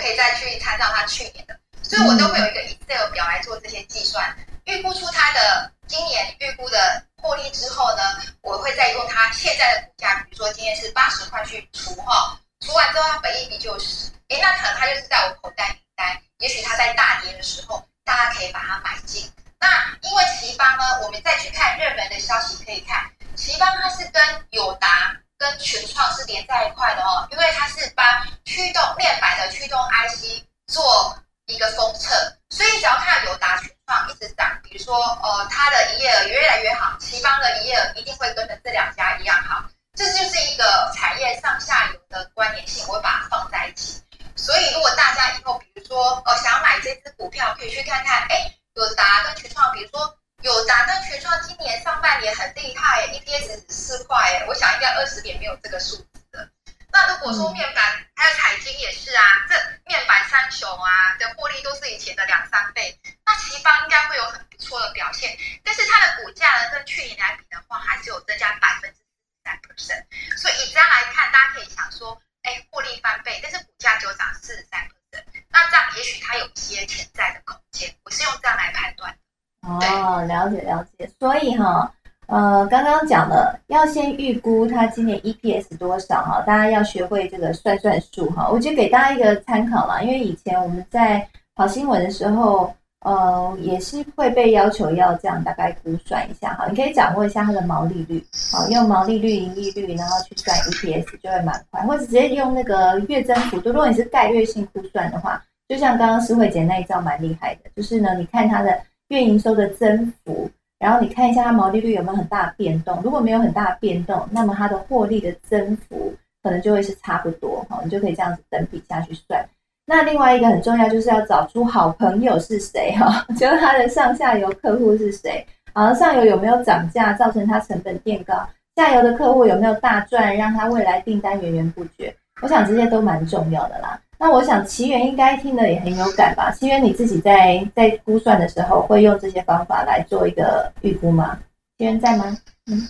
可以再去参照它去年的，所以我都会有一个 Excel 表来做这些计算，预估出它的今年预估的。获利之后呢，我会再用它现在的股价，比如说今天是八十块去除哈，除完之后它本益比就是，哎，那可能它就是在我口袋名单，也许它在大跌的时候，大家可以把它买进。那因为奇邦呢，我们再去看热门的消息，可以看奇邦它是跟友达跟群创是连在一块的哦，因为它是帮驱动面板的驱动 IC 做一个封测，所以只要看有达群创一直涨，比如说呃它的营业额越来越好，奇邦的营业额一定会跟着这两家一样好，这就是一个产业上下游的关联性，我会把它放在一起。所以如果大家以后比如说呃想要买这只股票，可以去看看，哎，有达跟群创，比如说友达跟群创今年上半年很厉害，EPS 四块，哎，我想应该二十年没有这个数字的。那如果说面板还有彩晶也是啊，这面板三雄啊的获利都是以前的两三倍，那奇邦应该会有很不错的表现。但是它的股价呢，跟去年来比的话，还是有增加百分之三 percent。所以以这样来看，大家可以想说，哎，获利翻倍，但是股价只有涨四十三 percent，那这样也许它有一些潜在的空间。我是用这样来判断。哦，了解了解。所以哈。呃，刚刚讲了，要先预估它今年 EPS 多少哈，大家要学会这个算算数哈。我就给大家一个参考啦，因为以前我们在跑新闻的时候，呃，也是会被要求要这样大概估算一下哈。你可以掌握一下它的毛利率，好，用毛利率、盈利率，然后去算 EPS 就会蛮快，或者直接用那个月增幅度。如果你是概率性估算的话，就像刚刚施慧姐那一招蛮厉害的，就是呢，你看它的月营收的增幅。然后你看一下它毛利率有没有很大的变动，如果没有很大的变动，那么它的获利的增幅可能就会是差不多哈，你就可以这样子等比下去算。那另外一个很重要就是要找出好朋友是谁哈，就是它的上下游客户是谁，好上游有没有涨价造成它成本变高，下游的客户有没有大赚，让它未来订单源源不绝，我想这些都蛮重要的啦。那我想奇缘应该听的也很有感吧？奇缘你自己在在估算的时候会用这些方法来做一个预估吗？奇缘在吗？嗯。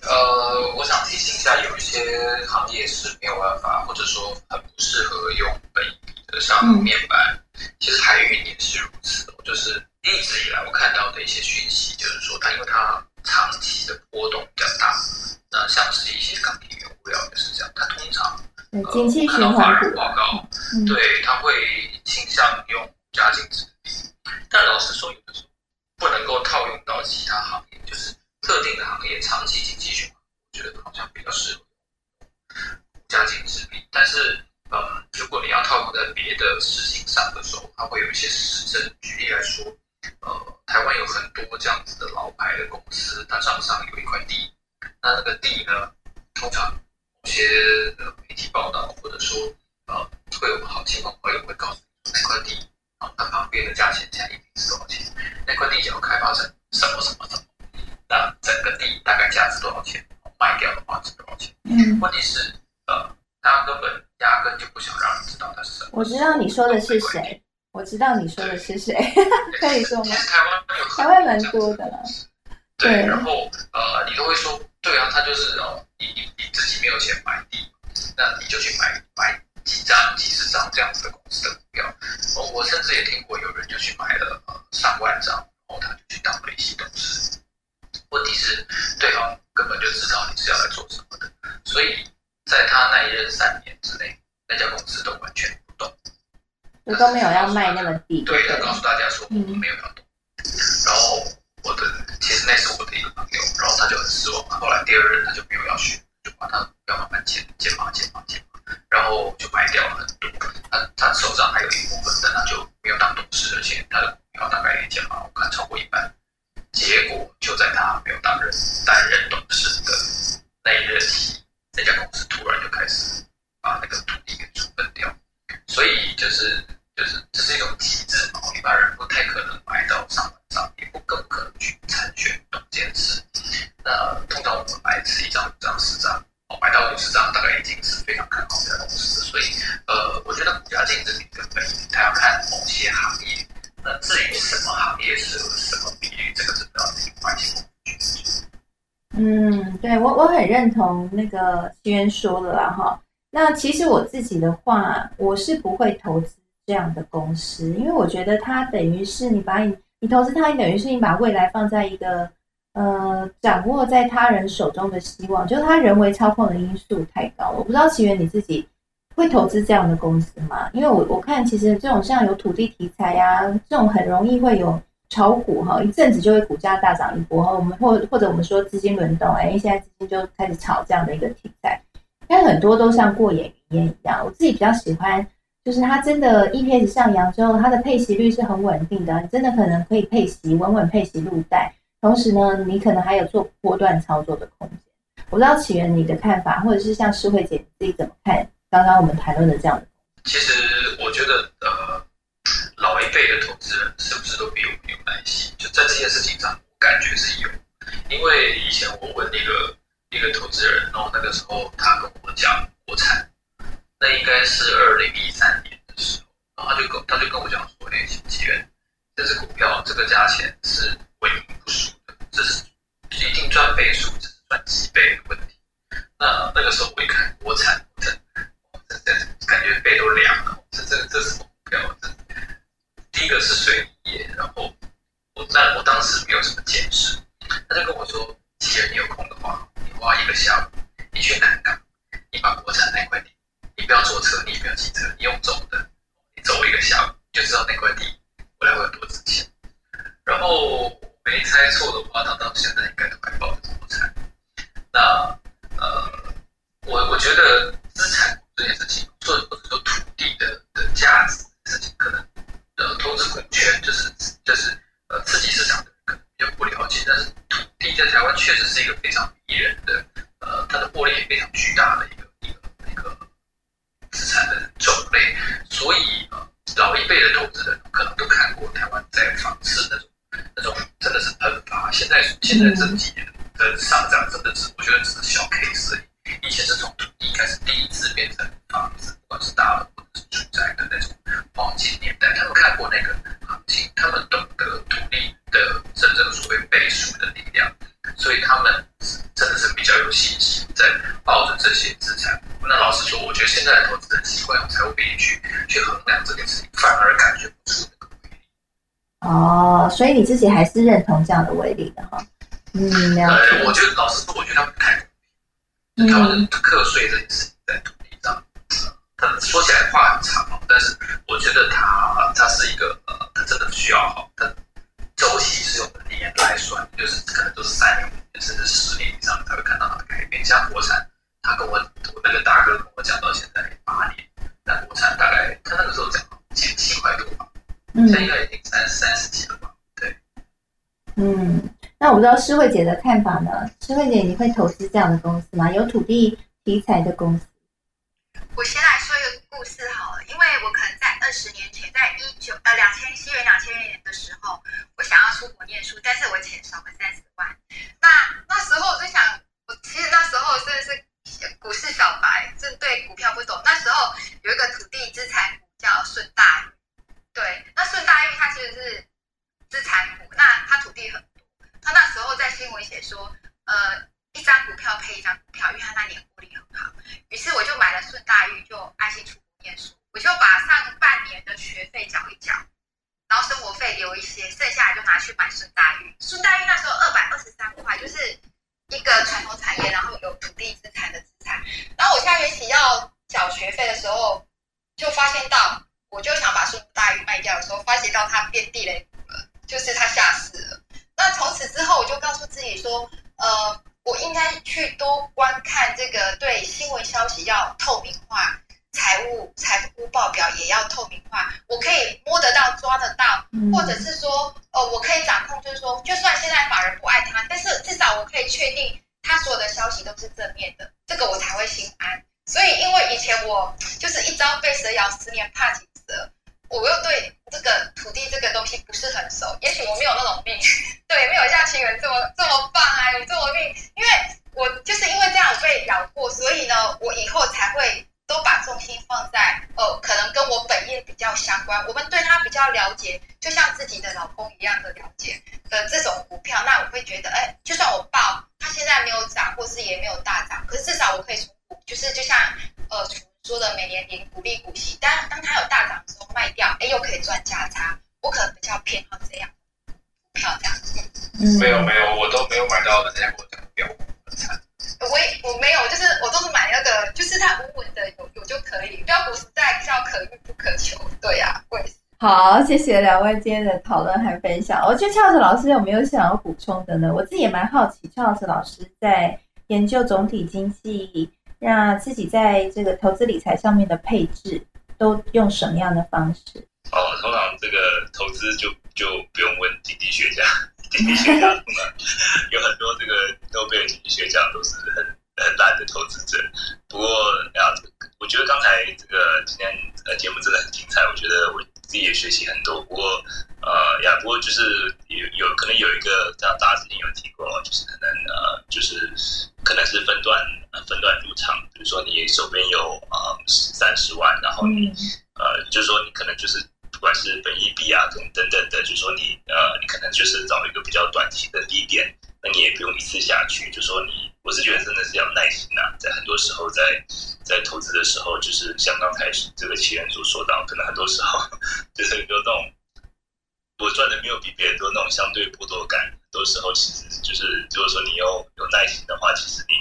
呃，我想提醒一下，有一些行业是没有办法，或者说很不适合用本的，像面板，其实海运也是如此。就是一直以来我看到的一些讯息，就是说它因为它长期的波动比较大，那像是一些钢铁原物料也是这样，它通常。经济循环股报告，对，他会倾向用加净值比，但老实说，有的时候不能够套用到其他行业，就是特定的行业长期经济循环，我觉得好像比较适合加净值比。但是，嗯，如果你要套用在别的事情上的时候，它会有一些实证。举例来说，呃，台湾有很多这样子的老牌的公司，它账上有一块地，那那个地呢，通常。一些媒体报道，或者说呃，会有好情况，会会告诉你那块地啊，它旁边的价钱现在一平是多少钱？那块地要开发成什么什么什么？那整个地大概价值多少钱？卖掉的话值多少钱？嗯，问题是呃，他根本压根就不想让你知道他是什么。我知道你说的是谁，我知道你说的是谁，可以说吗？台湾台湾蛮多的了。对，然后呃，你都会说，对啊，他就是哦。你你你自己没有钱买地，那你就去买买几张、几十张这样子的公司的股票。哦我甚至也听过有人就去买了呃上万张，然后他就去当了一些董事。问题是对方根本就知道你是要来做什么的，所以在他那一任三年之内，那家公司都完全不动，我都没有要卖那么低。对，他告诉大家说我们没有要其实那是我的一个朋友，然后他就很失望。后来第二任他就没有要选，就把他要慢慢减减码减码减码，然后就卖掉了很多。他他手上还有一部分，但他就没有当董事，而且他的股票大概也减码，我看超过一半。结果就在他没有担任担任董事的那一任期，那家公司突然就开始把那个土地给处分掉。所以就是就是这是一种机制嘛，一般人不太可能买到上上。也不更可能去参选董监事。那通常我们买是一张、五张、十张，哦，买到五十张大概已经是非常看好这家公司。所以，呃，我觉得股价净值比根本它要看某些行业。那至于什么行业适合什么比率，这个是比较另外一些嗯，对我我很认同那个西渊说的啦，哈。那其实我自己的话，我是不会投资这样的公司，因为我觉得它等于是你把你。你投资它，你等于是你把未来放在一个呃掌握在他人手中的希望，就是他人为操控的因素太高了。我不知道奇源你自己会投资这样的公司吗？因为我我看其实这种像有土地题材呀，这种很容易会有炒股哈，一阵子就会股价大涨一波哈。我们或或者我们说资金轮动，哎，现在资金就开始炒这样的一个题材，但很多都像过眼云烟一样。我自己比较喜欢。就是它真的 EPS 上扬之后，它的配息率是很稳定的，真的可能可以配息，稳稳配息入袋。同时呢，你可能还有做波段操作的空间。我不知道起源你的看法，或者是像诗慧姐你自己怎么看刚刚我们谈论的这样的？其实我觉得，呃，老一辈的投资人是不是都比我们有耐心？就在这件事情上，我感觉是有。因为以前我问那个一个投资人，然后那个时候他跟我讲国产，那应该是二零一三年的时候，然后他就跟他就跟我讲说，哎，起源，这只股票这个价钱是稳赢不输的，这是一定赚倍数。赚几倍的问题，那那个时候我一看国产，这这这感觉背都凉了。这这这什么股票？这第一个是水泥业，然后我但我当时没有什么见识，他就跟我说：，既然你有空的话，你花一个下午，你去南港，你把国产那块地，你不要坐车，你也不要骑车，你用走的，你走一个下午，就知道那块地未来会有多值钱。然后没猜错的话，他到现在应该都还抱着国产。那呃，我我觉得资产这件事情，或者说土地的的价值事情，可能呃投资股权就是就是呃刺激市场的可能比较不了解，但是土地在台湾确实是一个非常迷人的，呃，它的获利也非常巨大的一个资产的种类，所以呃老一辈的投资人可能都看过台湾在房市那种那种真的是喷发，现在现在这几年。的上涨真的是，我觉得只是小 case 而已以前是从土地开始第一次变成房子，不管是大楼或者是住宅的那种黄金年代，他们看过那个行情，他们懂得土地的真正所谓倍数的力量，所以他们真的是比较有信心在抱着这些资产。那老实说，我觉得现在的投资人习惯用财务比去去衡量这件事情，反而感觉不出那个威力。哦，所以你自己还是认同这样的威力的哈？嗯，呃，我觉得老实说，我觉得他不太。他们课税这件事情在土地上，他说起来话很长但是我觉得他他是一个呃，他真的需要好，不知道诗慧姐的看法呢？诗慧姐，你会投资这样的公司吗？有土地题材的公司？我先来说一个故事好了，因为我可能在二十年前，在一九呃两千西元两千年的时候，我想要出国念书，但是我钱少了三十万。那那时候我就想，我其实那时候真的是股市小白，真对股票不懂。那时候有一个土地资产股叫顺大，对，那顺大玉它其实是资产股，那它土地很。他那时候在新闻写说，呃，一张股票配一张股票，因为他那年获利很好。于是我就买了顺大玉，就安心出国念书。我就把上半年的学费缴一缴，然后生活费留一些，剩下来就拿去买顺大玉。顺大玉那时候二百二十三块，就是一个传统产业，然后有土地资产的资产。然后我下学期要缴学费的时候，就发现到，我就想把顺大玉卖掉的时候，发现到它变地雷股了，就是它下市了。那从此之后，我就告诉自己说，呃，我应该去多观看这个，对新闻消息要透明化，财务财务报表也要透明化，我可以摸得到、抓得到，或者是说，呃，我可以掌控，就是说，就算现在法人不爱他，但是至少我可以确定他所有的消息都是正面的，这个我才会心安。所以，因为以前我就是一朝被蛇咬，十年怕井蛇。我又对这个土地这个东西不是很熟，也许我没有那种命，对，没有像亲人这么这么棒啊，有这么命，因为我就是因为这样被咬过，所以呢，我以后才会都把重心放在哦，可能跟我本业比较相关，我们对他比较了解，就像自己的老公一样的了解的这种股票，那我会觉得，哎，就算我报，它现在没有涨，或是也没有大涨，可是至少我可以从，就是就像呃。说的每年领股利股息，但当它有大涨的时候卖掉，哎，又可以赚价差。我可能比较偏好这样股票这样子。没有没有，我都没有买到的这些股票很惨。我也我没有，就是我都是买那个，就是它稳稳的有有就可以。标股实在叫可遇不可求。对呀，贵。好，谢谢两位今天的讨论和分享。我觉得俏子老师有没有想要补充的呢？我自己也蛮好奇，俏子老师在研究总体经济。那自己在这个投资理财上面的配置都用什么样的方式？哦，通常这个投资就就不用问经济学家，经济学家中呢，有很多这个诺贝尔经济学奖都是很很烂的投资者。不过呀，我觉得刚才这个今天呃节目真的很精彩，我觉得我自己也学习很多。不过呃呀，不过就是有有可能有一个这样大家之前有提过，就是可能呃就是可能是分段分段入场，比如说你手边有呃三十万，然后你呃就是说你可能就是。不管是本益比啊，等等等的，就说你呃，你可能就是找一个比较短期的低点，那你也不用一次下去。就说你，我是觉得真的是要耐心呐，在很多时候，在在投资的时候，就是像刚才这个奇人所说到，可能很多时候 就是有那种我赚的没有比别人多那种相对剥夺感，很多时候其实就是如果说你有有耐心的话，其实你。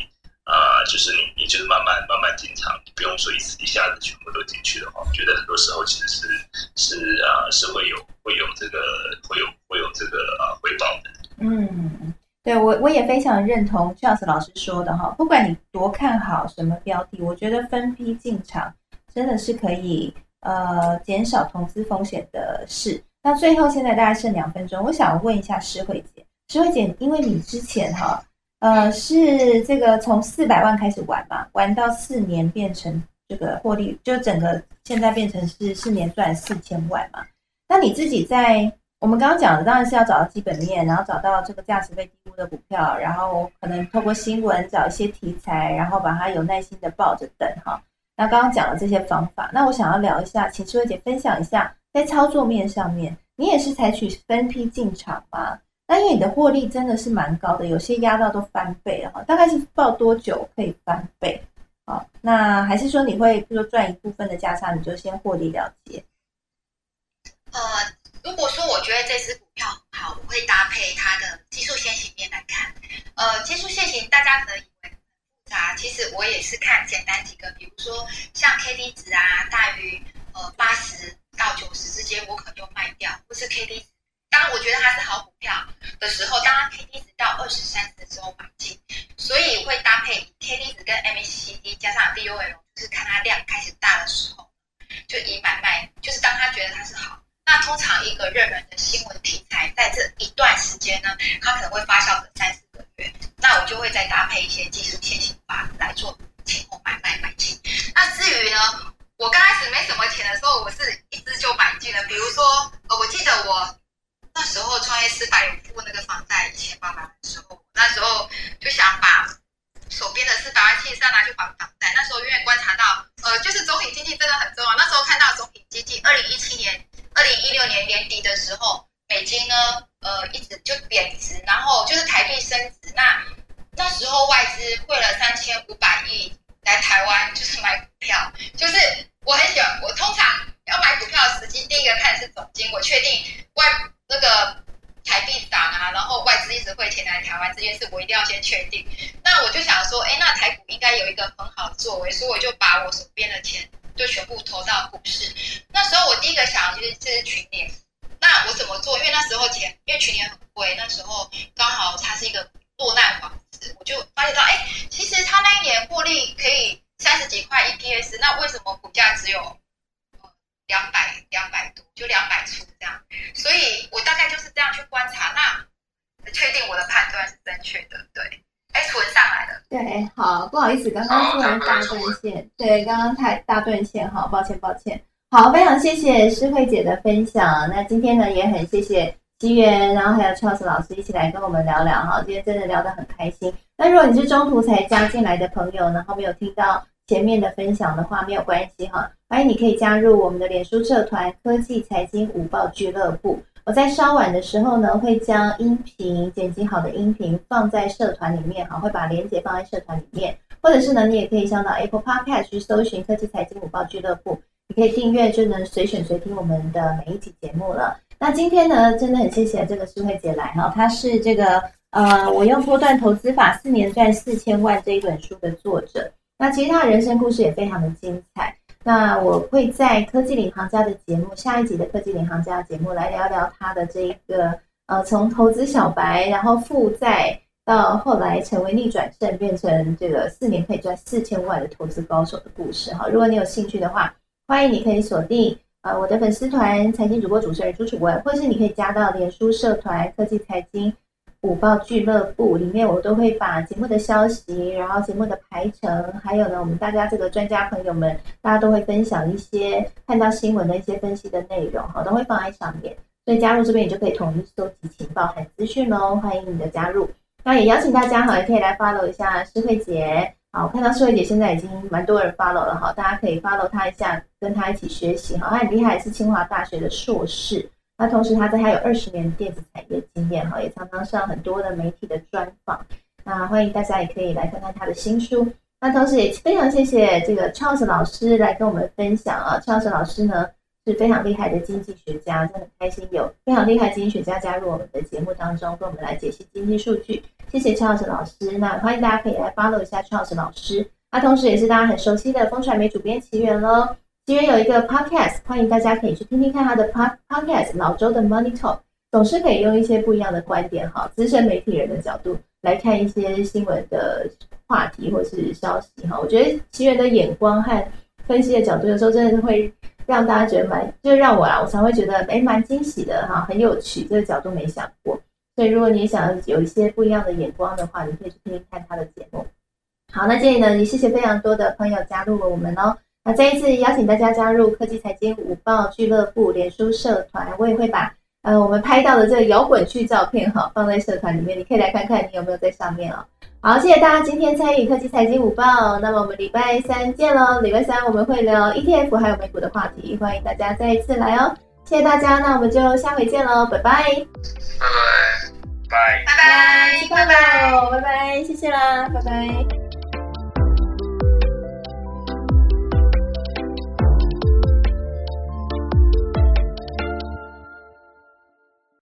啊，就是你，你就是慢慢慢慢进场，不用说一次一下子全部都进去的话，我觉得很多时候其实是是啊，是会有会有这个会有会有这个啊回报的。嗯，对我我也非常认同 Charles 老师说的哈，不管你多看好什么标的，我觉得分批进场真的是可以呃减少投资风险的事。那最后现在大概剩两分钟，我想问一下施慧姐，施慧姐，因为你之前哈。呃，是这个从四百万开始玩嘛，玩到四年变成这个获利，就整个现在变成是四年赚四千万嘛。那你自己在我们刚刚讲的，当然是要找到基本面，然后找到这个价值被低估的股票，然后可能透过新闻找一些题材，然后把它有耐心的抱着等哈。那刚刚讲了这些方法，那我想要聊一下，请师慧姐分享一下，在操作面上面，你也是采取分批进场吗？那因为你的获利真的是蛮高的，有些压到都翻倍了哈。大概是报多久可以翻倍？好，那还是说你会比如说赚一部分的价差，你就先获利了结？呃，如果说我觉得这只股票好，我会搭配它的技术线型面来看。呃，技术线型大家可能以为很复杂，其实我也是看简单几个，比如说像 K D 值啊大于呃八十到九十之间，我可能就卖掉，不是 K D。当我觉得它是好股票的时候，当它 K D 值到二十三十的时候买进，所以会搭配 K D 值跟 M A C D 加上 D O L，就是看它量开始大的时候，就以买卖，就是当他觉得它是好。那通常一个热门的新闻题材，在这一段时间呢，它可能会发酵个三四个月，那我就会再搭配一些技术线型法来做前后买卖买进。那至于呢，我刚开始没什么钱的时候，我是一支就买进了，比如说，呃，我记得我。那时候创业失败有付那个房贷一千八百万的时候，那时候就想把手边的四百万七十三拿去还房贷。那时候因为观察到，呃，就是总体经济真的很重要。那时候看到总体经济，二零一七年、二零一六年年底的时候，美金呢，呃，一直就贬值，然后就是台币升值。那那时候外资汇了三千五百亿来台湾，就是刚刚太大断线，哈，抱歉，抱歉。好，非常谢谢诗慧姐的分享。那今天呢，也很谢谢奇缘，然后还有 Charles 老师一起来跟我们聊聊哈。今天真的聊得很开心。那如果你是中途才加进来的朋友，然后没有听到。前面的分享的话没有关系哈，欢迎你可以加入我们的脸书社团科技财经五报俱乐部。我在稍晚的时候呢，会将音频剪辑好的音频放在社团里面哈，会把链接放在社团里面，或者是呢，你也可以上到 Apple Podcast 去搜寻科技财经午报俱乐部，你可以订阅就能随选随听我们的每一集节目了。那今天呢，真的很谢谢这个诗慧姐来哈，她是这个呃，我用波段投资法四年赚四千万这一本书的作者。那其实他的人生故事也非常的精彩。那我会在科技领航家的节目下一集的科技领航家节目来聊聊他的这一个呃，从投资小白，然后负债到后来成为逆转胜，变成这个四年可以赚四千万的投资高手的故事哈。如果你有兴趣的话，欢迎你可以锁定呃我的粉丝团财经主播主持人朱楚文，或是你可以加到脸书社团科技财经五报俱乐部里面，我都会把节目的消息，然后节目的排程，还有呢我们大家这个专家朋友们，大家都会分享一些看到新闻的一些分析的内容，哈，都会放在上面。所以加入这边，你就可以统一收集情报和资讯喽。欢迎你的加入，那也邀请大家哈，也可以来 follow 一下施慧姐。好，我看到施慧姐现在已经蛮多人 follow 了哈，大家可以 follow 她一下，跟她一起学习哈。她很厉害，是清华大学的硕士。那同时她在还有二十年电子产业经验哈，也常常上很多的媒体的专访。那欢迎大家也可以来看看她的新书。那同时也非常谢谢这个 Charles 老师来跟我们分享啊，Charles 老师呢。是非常厉害的经济学家，真的很开心有非常厉害经济学家加入我们的节目当中，跟我们来解析经济数据。谢谢邱老师老师，那欢迎大家可以来 follow 一下邱老师老师。那同时也是大家很熟悉的风传媒主编奇缘喽。奇缘有一个 podcast，欢迎大家可以去听听看他的 podcast。老周的 Money Talk 总是可以用一些不一样的观点哈，资深媒体人的角度来看一些新闻的话题或是消息哈。我觉得奇缘的眼光和分析的角度，有时候真的是会。让大家觉得蛮，就让我啊，我才会觉得哎，蛮惊喜的哈，很有趣，这个角度没想过。所以如果你想有一些不一样的眼光的话，你可以去听听看他的节目。好，那这里呢，也谢谢非常多的朋友加入了我们哦。那再一次邀请大家加入科技财经午报俱乐部脸书社团，我也会把呃我们拍到的这个摇滚区照片哈放在社团里面，你可以来看看你有没有在上面哦。好，谢谢大家今天参与科技财经午报。那么我们礼拜三见喽！礼拜三我们会聊 ETF 还有美股的话题，欢迎大家再一次来哦！谢谢大家，那我们就下回见喽，拜拜！拜拜拜拜拜拜拜拜拜，谢谢啦，拜拜。